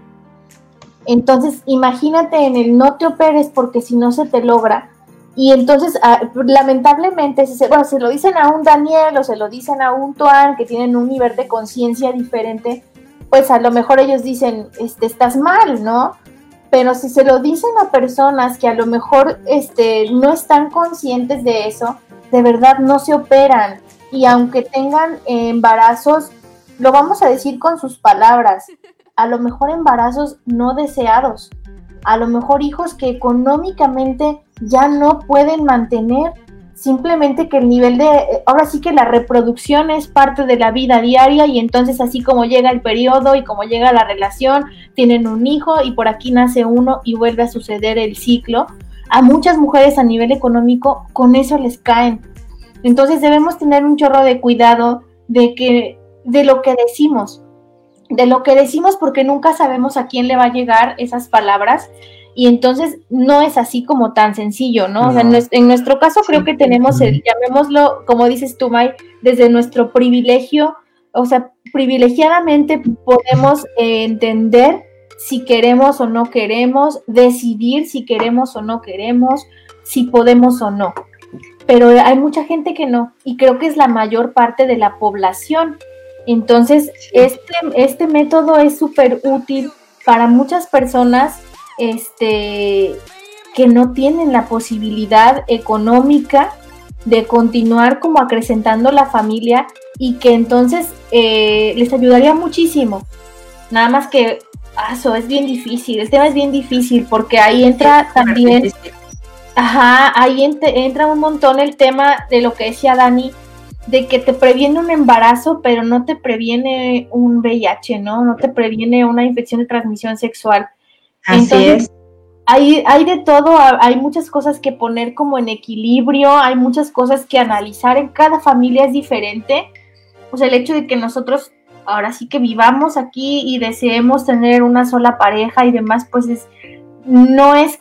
Entonces, imagínate en el no te operes porque si no se te logra. Y entonces, ah, lamentablemente, si se, bueno, se lo dicen a un Daniel o se lo dicen a un Tuan que tienen un nivel de conciencia diferente, pues a lo mejor ellos dicen, este, estás mal, ¿no? Pero si se lo dicen a personas que a lo mejor este, no están conscientes de eso, de verdad no se operan. Y aunque tengan embarazos, lo vamos a decir con sus palabras, a lo mejor embarazos no deseados, a lo mejor hijos que económicamente ya no pueden mantener, simplemente que el nivel de, ahora sí que la reproducción es parte de la vida diaria y entonces así como llega el periodo y como llega la relación, tienen un hijo y por aquí nace uno y vuelve a suceder el ciclo. A muchas mujeres a nivel económico con eso les caen. Entonces debemos tener un chorro de cuidado de que de lo que decimos, de lo que decimos porque nunca sabemos a quién le va a llegar esas palabras y entonces no es así como tan sencillo, ¿no? O sea, en, nuestro caso creo que tenemos el, llamémoslo, como dices tú, May, desde nuestro privilegio, o sea, privilegiadamente podemos eh, entender si queremos o no queremos, decidir si queremos o no queremos, si podemos o no. Pero hay mucha gente que no, y creo que es la mayor parte de la población. Entonces, este, este método es súper útil para muchas personas este, que no tienen la posibilidad económica de continuar como acrecentando la familia y que entonces eh, les ayudaría muchísimo. Nada más que, eso es bien difícil, el tema es bien difícil porque ahí entra también Ajá, ahí ent- entra un montón el tema de lo que decía Dani, de que te previene un embarazo, pero no te previene un VIH, ¿no? No te previene una infección de transmisión sexual. Así Entonces, es. Hay, hay de todo, ha- hay muchas cosas que poner como en equilibrio, hay muchas cosas que analizar, en cada familia es diferente. O sea, el hecho de que nosotros ahora sí que vivamos aquí y deseemos tener una sola pareja y demás, pues es, no es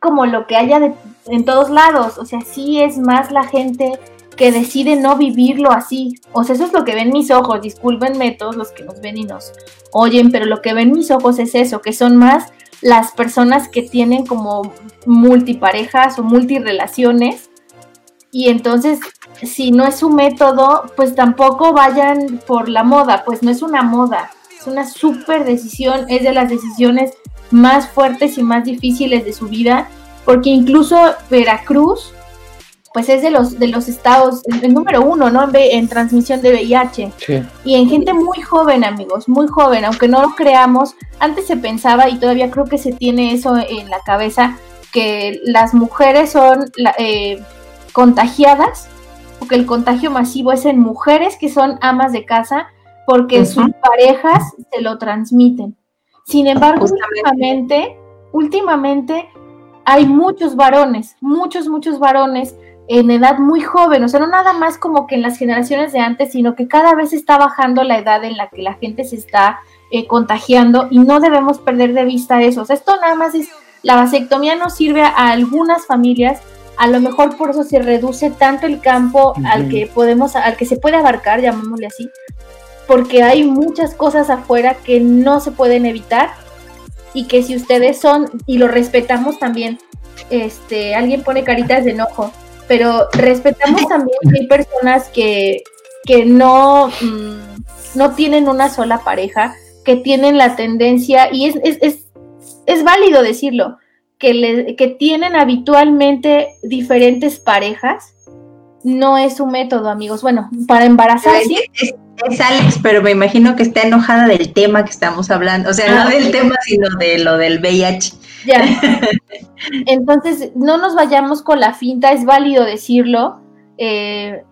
como lo que haya de- en todos lados, o sea, sí es más la gente que decide no vivirlo así. O sea, eso es lo que ven mis ojos, discúlpenme todos los que nos ven y nos oyen, pero lo que ven mis ojos es eso, que son más las personas que tienen como multiparejas o multirelaciones y entonces si no es su método, pues tampoco vayan por la moda, pues no es una moda, es una súper decisión, es de las decisiones más fuertes y más difíciles de su vida, porque incluso Veracruz, pues es de los, de los estados, el, el número uno, ¿no? En, ve- en transmisión de VIH. Sí. Y en gente muy joven, amigos, muy joven, aunque no lo creamos, antes se pensaba y todavía creo que se tiene eso en la cabeza, que las mujeres son la- eh, contagiadas, porque el contagio masivo es en mujeres que son amas de casa, porque sus parejas se lo transmiten. Sin embargo, Justamente. últimamente, últimamente hay muchos varones, muchos, muchos varones en edad muy joven, o sea, no nada más como que en las generaciones de antes, sino que cada vez está bajando la edad en la que la gente se está eh, contagiando y no debemos perder de vista eso. O sea, esto nada más es, la vasectomía nos sirve a, algunas familias, a lo mejor por eso se reduce tanto el campo al que podemos, al que se puede abarcar, llamémosle así, porque hay muchas cosas afuera que no se pueden evitar y que si ustedes son, y lo respetamos también, este, alguien pone caritas de enojo, pero respetamos también que hay personas que, que no, mm, no tienen una sola pareja, que tienen la tendencia, y es, es, es, es válido decirlo, que, le, que tienen habitualmente diferentes parejas, no es un método, amigos. Bueno, para embarazar sí. Es, Alex, pero me imagino que está enojada del tema que estamos hablando. O sea, no ah, del tema, sino de lo del VIH. Ya. <laughs> Entonces, no nos vayamos con la finta, es válido decirlo. Eh,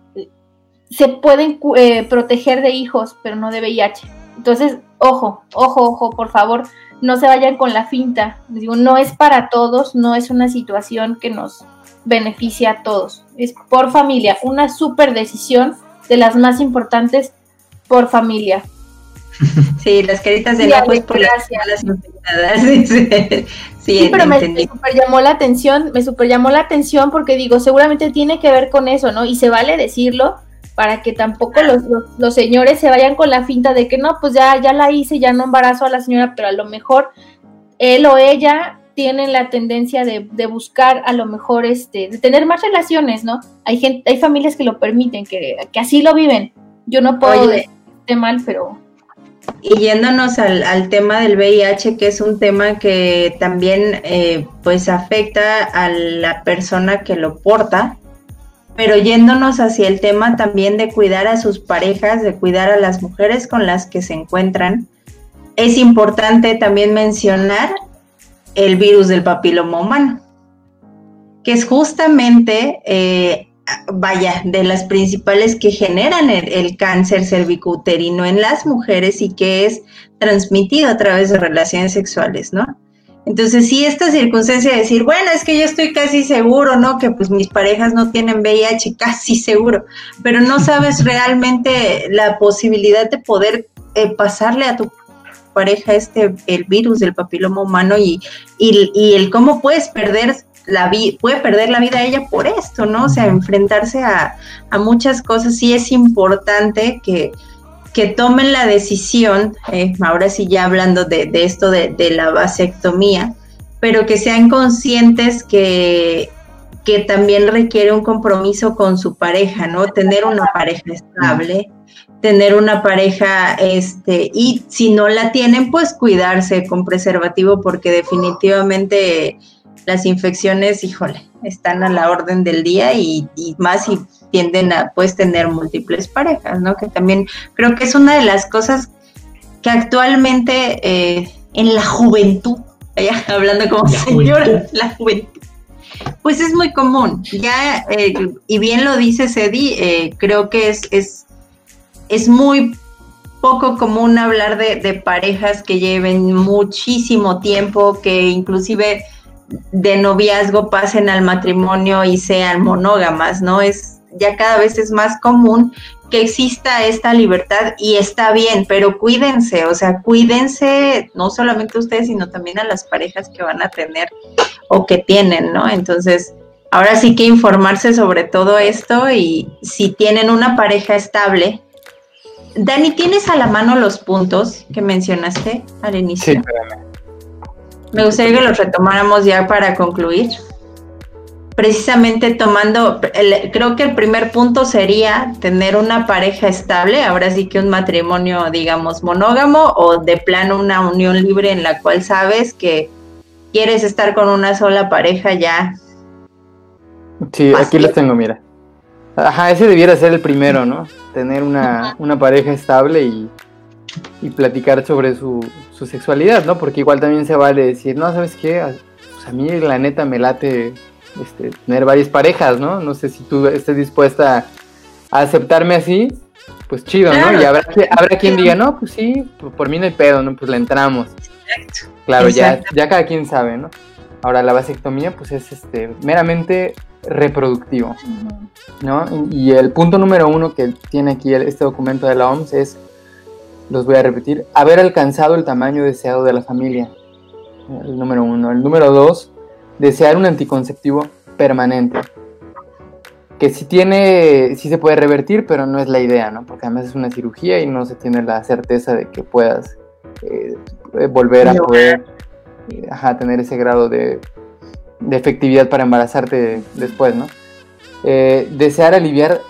se pueden eh, proteger de hijos, pero no de VIH. Entonces, ojo, ojo, ojo, por favor, no se vayan con la finta. Les digo, no es para todos, no es una situación que nos beneficia a todos. Es por familia, una súper decisión de las más importantes por familia. <laughs> Sí, las caritas de la por las, infectadas. <laughs> Sí, pero me, me, super llamó la atención, me super llamó la atención porque digo, seguramente tiene que ver con eso, ¿no? Y se vale decirlo para que tampoco los, los, señores se vayan con la finta de que no, pues ya, ya la hice, ya no embarazo a la señora, pero a lo mejor él o ella tienen la tendencia de, de, buscar a lo mejor este, de tener más relaciones, ¿no? Hay gente, hay familias que lo permiten, que, que así lo viven. Yo no puedo decir mal, pero. Y yéndonos al, al, tema del VIH, que es un tema que también eh, pues afecta a la persona que lo porta, pero yéndonos hacia el tema también de cuidar a sus parejas, de cuidar a las mujeres con las que se encuentran, es importante también mencionar el virus del papiloma humano, que es justamente, eh, vaya, de las principales que generan el, cáncer cervicouterino en las mujeres y que es transmitido a través de relaciones sexuales, ¿no? Entonces, sí, esta circunstancia de decir, bueno, es que yo estoy casi seguro, ¿no? Que pues mis parejas no tienen VIH, <laughs> casi seguro, pero no sabes realmente la posibilidad de poder eh, pasarle a tu pareja este el virus del papiloma humano y, y, el cómo puedes perder la puede perder la vida ella por esto, ¿no? O sea, enfrentarse a, a muchas cosas, sí es importante que, que tomen la decisión, eh, ahora sí ya hablando de, de esto de, de, la vasectomía, pero que sean conscientes que, que también requiere un compromiso con su pareja, ¿no? Tener una pareja estable, tener una pareja, este, y si no la tienen, pues cuidarse con preservativo, porque definitivamente las infecciones, híjole, están a la orden del día y, más si tienden a pues tener múltiples parejas, ¿no? Que también creo que es una de las cosas que actualmente eh, en la juventud, hablando como señora, la juventud, pues es muy común. Ya, eh, y bien lo dice Cedi, eh, creo que es, es es muy poco común hablar de, parejas que lleven muchísimo tiempo, que inclusive de noviazgo pasen al matrimonio y sean monógamas, ¿no? Es ya cada vez es más común que exista esta libertad y está bien, pero cuídense, o sea, cuídense no solamente ustedes, sino también a las parejas que van a tener o que tienen, ¿no? Entonces, ahora sí que informarse sobre todo esto y si tienen una pareja estable, Dani, ¿tienes a la mano los puntos que mencionaste al inicio? Sí, Me gustaría que los retomáramos ya para concluir. Precisamente tomando, creo que el primer punto sería tener una pareja estable, ahora sí que un matrimonio, digamos, monógamo o de plano una unión libre en la cual sabes que quieres estar con una sola pareja ya. Sí, aquí los tengo, mira. Ajá, ese debiera ser el primero, ¿no? Tener una, pareja estable y, platicar sobre su, sexualidad, ¿no? Porque igual también se vale decir, no, ¿sabes qué? Pues a mí la neta me late este, tener varias parejas, ¿no? No sé si tú estés dispuesta a aceptarme así, pues chido, ¿no? Y habrá, habrá quien diga, no, pues sí, por mí no hay pedo, ¿no? Pues le entramos. Claro, ya, ya cada quien sabe, ¿no? Ahora la vasectomía, pues es este, meramente reproductivo. ¿no? Y el punto número uno que tiene aquí este documento de la OMS es los voy a repetir. Haber alcanzado el tamaño deseado de la familia. El número uno. El número dos, desear un anticonceptivo permanente. Que si tiene, sí se puede revertir, pero no es la idea, ¿no? Porque además es una cirugía y no se tiene la certeza de que puedas eh, volver a poder eh, tener ese grado de, de, efectividad para embarazarte después, ¿no? Eh, desear aliviar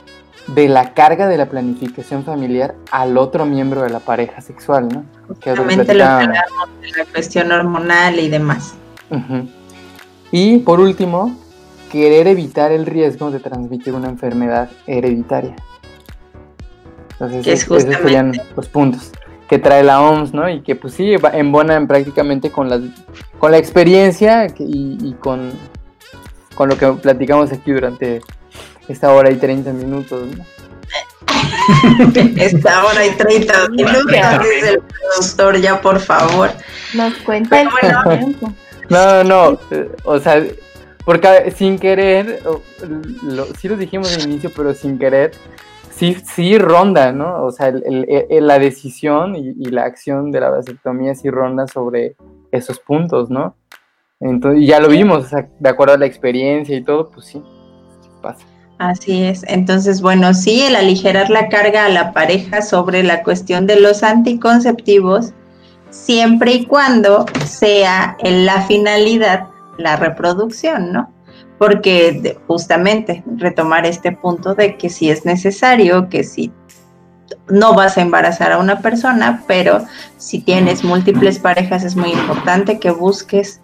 de la carga de la planificación familiar al otro miembro de la pareja sexual, ¿no? Que Justamente lo de la cuestión hormonal y demás. Y por último, querer evitar el riesgo de transmitir una enfermedad hereditaria. Entonces, es esos serían los puntos que trae la OMS, ¿no? Y que pues sí, embonan prácticamente con la, con la experiencia y, con, con lo que platicamos aquí durante esta hora y 30 minutos, ¿no? Esta hora y 30 <laughs> minutos, dice el productor, ya por favor. Nos cuenta el tiempo. No, no, o sea, porque sin querer, lo, sí lo dijimos al inicio, pero sin querer, sí, sí ronda, ¿no? O sea, la decisión y, la acción de la vasectomía sí ronda sobre esos puntos, ¿no? Entonces, ya lo vimos, o sea, de acuerdo a la experiencia y todo, pues sí, pasa. Así es. Entonces, bueno, sí, el aligerar la carga a la pareja sobre la cuestión de los anticonceptivos, siempre y cuando sea en la finalidad la reproducción, ¿no? Porque justamente retomar este punto de que si es necesario, que si no vas a embarazar a una persona, pero si tienes múltiples parejas es muy importante que busques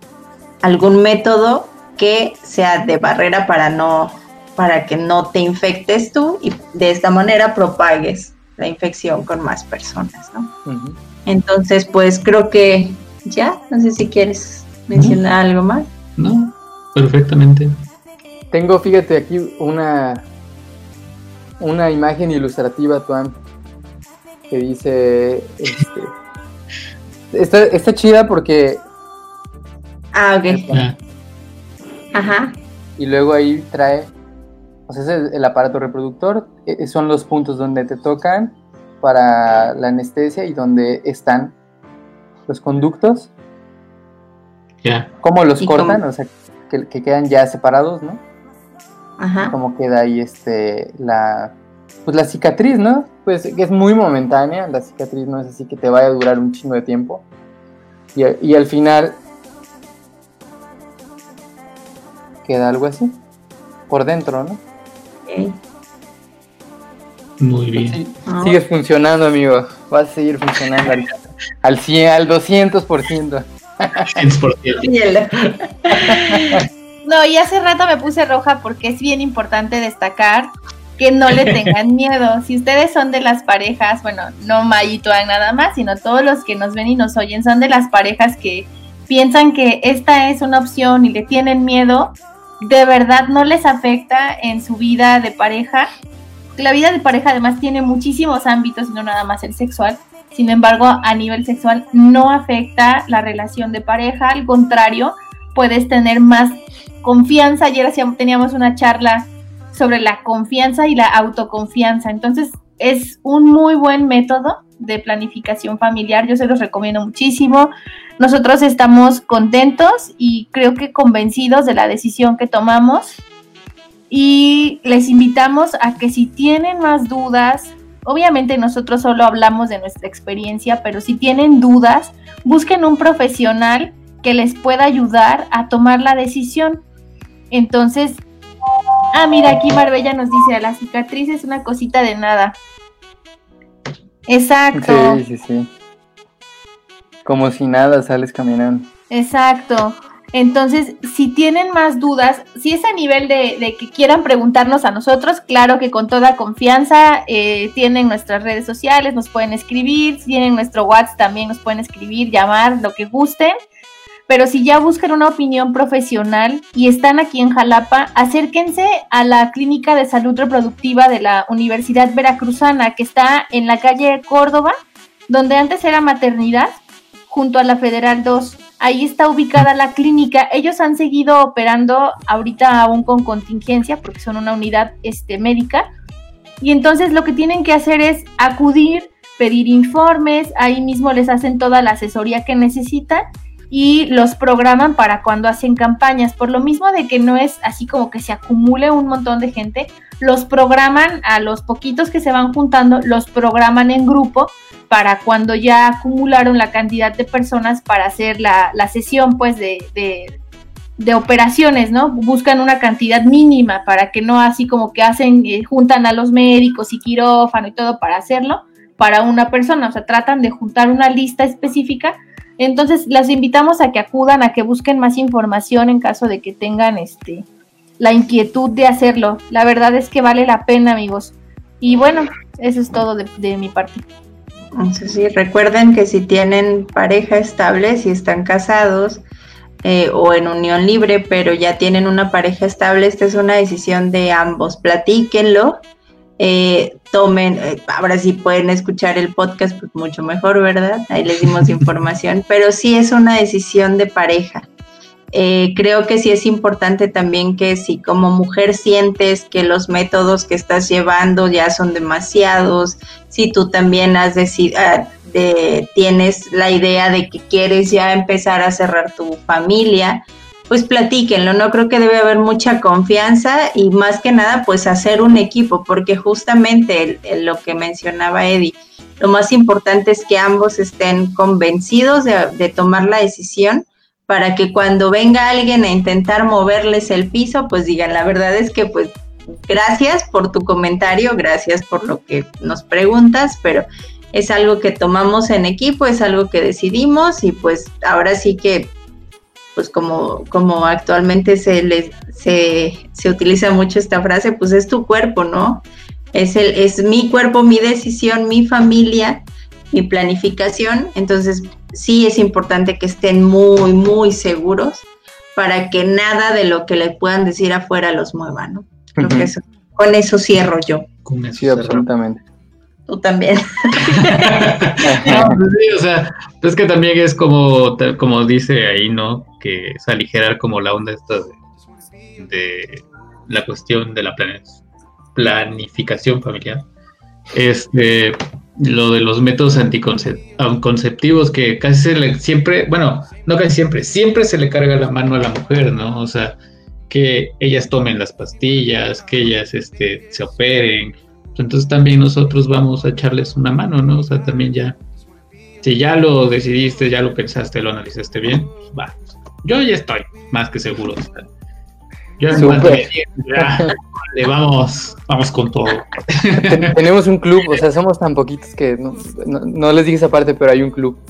algún método que sea de barrera para no para que no te infectes tú y de esta manera propagues la infección con más personas, ¿no? Entonces, pues creo que ya, no sé si quieres mencionar algo más. No, perfectamente. Tengo, fíjate, aquí una, una imagen ilustrativa, Tuan, que dice, este, <laughs> está, chida porque... Ah, ok. Ajá. Y luego ahí trae o sea, es el, aparato reproductor, e, e, son los puntos donde te tocan para la anestesia y donde están los conductos. Ya. ¿Cómo los cortan? O sea, que, quedan ya separados, ¿no? Ajá. Cómo queda ahí este, la, pues la cicatriz, ¿no? Pues que es muy momentánea, la cicatriz no es así que te vaya a durar un chingo de tiempo. Y, y al final queda algo así, por dentro, ¿no? Muy bien. sigues funcionando, amigo. Vas a seguir funcionando al, al 100, al 200%. no, y hace rato me puse roja porque es bien importante destacar que no le tengan <laughs> miedo. Si ustedes son de las parejas, bueno, no Mayito nada más, sino todos los que nos ven y nos oyen, son de las parejas que piensan que esta es una opción y le tienen miedo, de verdad no les afecta en su vida de pareja. La vida de pareja además tiene muchísimos ámbitos, no nada más el sexual. Sin embargo, a nivel sexual no afecta la relación de pareja, al contrario, puedes tener más confianza. Ayer teníamos una charla sobre la confianza y la autoconfianza. Entonces, es un muy buen método de planificación familiar. Yo se los recomiendo muchísimo. Nosotros estamos contentos y creo que convencidos de la decisión que tomamos. Y les invitamos a que si tienen más dudas, obviamente nosotros solo hablamos de nuestra experiencia, pero si tienen dudas, busquen un profesional que les pueda ayudar a tomar la decisión. Entonces, ah, mira, aquí Marbella nos dice, la cicatriz es una cosita de nada. Exacto. Sí, sí, sí. Como si nada sales caminando. Exacto. Entonces, si tienen más dudas, si es a nivel de, que quieran preguntarnos a nosotros, claro que con toda confianza eh, tienen nuestras redes sociales, nos pueden escribir, si tienen nuestro WhatsApp también nos pueden escribir, llamar, lo que gusten. Pero si ya buscan una opinión profesional y están aquí en Jalapa, acérquense a la Clínica de Salud Reproductiva de la Universidad Veracruzana, que está en la calle Córdoba, donde antes era maternidad, junto a la Federal 2. Ahí está ubicada la clínica. Ellos han seguido operando ahorita aún con contingencia, porque son una unidad este, médica. Y entonces lo que tienen que hacer es acudir pedir informes, ahí mismo les hacen toda la asesoría que necesitan y los programan para cuando hacen campañas. Por lo mismo de que no es así como que se acumule un montón de gente, los programan a los poquitos que se van juntando, los programan en grupo para cuando ya acumularon la cantidad de personas para hacer la, sesión pues de, de, operaciones, ¿no? Buscan una cantidad mínima para que no así como que hacen, eh, juntan a los médicos y quirófano y todo para hacerlo para una persona, o sea, tratan de juntar una lista específica entonces, las invitamos a que acudan, a que busquen más información en caso de que tengan este la inquietud de hacerlo. La verdad es que vale la pena, amigos. Y bueno, eso es todo de, mi parte. Entonces, sí, recuerden que si tienen pareja estable, si están casados eh, o en unión libre, pero ya tienen una pareja estable, esta es una decisión de ambos. Platíquenlo eh, tomen, eh, ahora sí pueden escuchar el podcast, pues mucho mejor, ¿verdad? Ahí les dimos <laughs> información, pero sí es una decisión de pareja. Eh, creo que sí es importante también que si como mujer sientes que los métodos que estás llevando ya son demasiados, si tú también has decidido, ah, tienes la idea de que quieres ya empezar a cerrar tu familia, pues platíquenlo, ¿no? Creo que debe haber mucha confianza y más que nada, pues hacer un equipo, porque justamente lo que mencionaba Eddie, lo más importante es que ambos estén convencidos de, tomar la decisión para que cuando venga alguien a intentar moverles el piso, pues digan, la verdad es que pues gracias por tu comentario, gracias por lo que nos preguntas, pero es algo que tomamos en equipo, es algo que decidimos y pues ahora sí que pues como, como actualmente se, les, se, se utiliza mucho esta frase, pues es tu cuerpo, ¿no? Es, el, es mi cuerpo, mi decisión, mi familia, mi planificación. Entonces, sí es importante que estén muy, muy seguros para que nada de lo que le puedan decir afuera los mueva, ¿no? Creo que eso, con eso cierro yo. Con eso sí, absolutamente. Tú también. <laughs> no, pues sí, o sea, es que también es como, como dice ahí, ¿no? Que es aligerar como la onda esta de, la cuestión de la planificación familiar. Este, lo de los métodos anticonceptivos que casi se le, siempre, bueno, no casi siempre, siempre se le carga la mano a la mujer, ¿no? O sea, que ellas tomen las pastillas, que ellas este, se operen, entonces también nosotros vamos a echarles una mano, ¿no? O sea, también ya, si ya lo decidiste, ya lo pensaste, lo analizaste bien, pues va. Yo ya estoy más que seguro. yo ya, le vamos, vamos con todo. Tenemos un club, o sea, somos tan poquitos que no, no, les dije esa parte, pero hay un club. <laughs>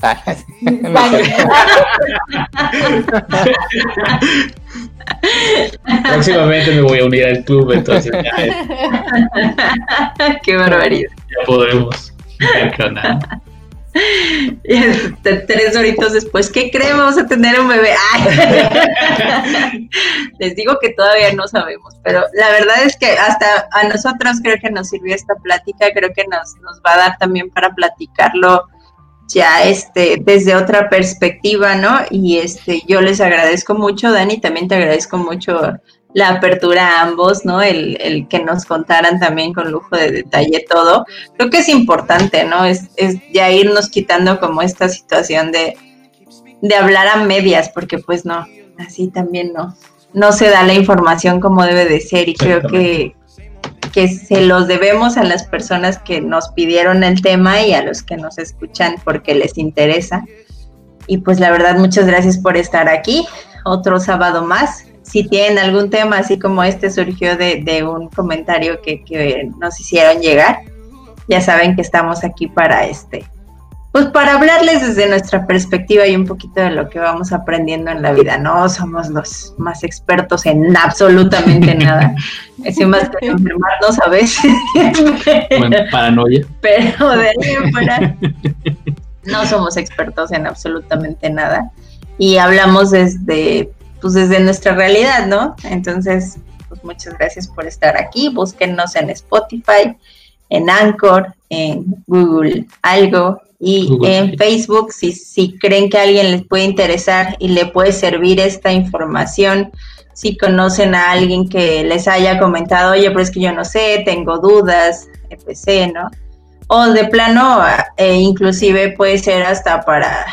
Próximamente me voy a unir al club, entonces Qué barbaridad. Ya podemos. <laughs> Este, tres horitos después, ¿qué creen? Vamos a tener un bebé. <laughs> Les digo que todavía no sabemos, pero la verdad es que hasta a nosotros creo que nos sirvió esta plática, creo que nos, nos va a dar también para platicarlo ya este desde otra perspectiva, ¿no? Y este yo les agradezco mucho, Dani, también te agradezco mucho la apertura a ambos, ¿no? El, el que nos contaran también con lujo de detalle todo. Creo que es importante, ¿no? Es, es ya irnos quitando como esta situación de, de hablar a medias, porque pues no, así también no, no se da la información como debe de ser y creo que, que se los debemos a las personas que nos pidieron el tema y a los que nos escuchan porque les interesa. Y pues la verdad, muchas gracias por estar aquí. Otro sábado más. Si tienen algún tema así como este surgió de, un comentario que, que nos hicieron llegar, ya saben que estamos aquí para este pues para hablarles desde nuestra perspectiva y un poquito de lo que vamos aprendiendo en la vida. No somos los más expertos en absolutamente <laughs> nada. Es más que enfermarnos a veces. Bueno, paranoia. Pero de ahí fuera, no somos expertos en absolutamente nada. Y hablamos desde, pues desde nuestra realidad, ¿no? Entonces, pues muchas gracias por estar aquí. Búsquennos en Spotify, en Anchor, en Google, algo, y en Facebook, si, si creen que a alguien les puede interesar y le puede servir esta información, si conocen a alguien que les haya comentado, oye, pero es que yo no sé, tengo dudas, etc., ¿no? o de plano, eh, inclusive puede ser hasta para,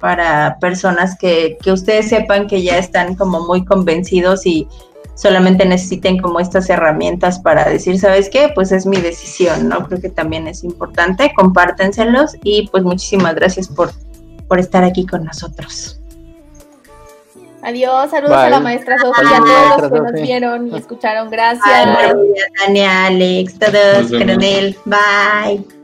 para personas que, que ustedes sepan que ya están como muy convencidos y solamente necesiten como estas herramientas para decir, ¿sabes qué? Pues es mi decisión, ¿no? Creo que también es importante, compártenselos y pues muchísimas gracias por, por estar aquí con nosotros. Adiós, saludos a la maestra Sofía, a todos los que nos vieron y escucharon. Gracias. Tania, Alex, todos, Coronel. Bye.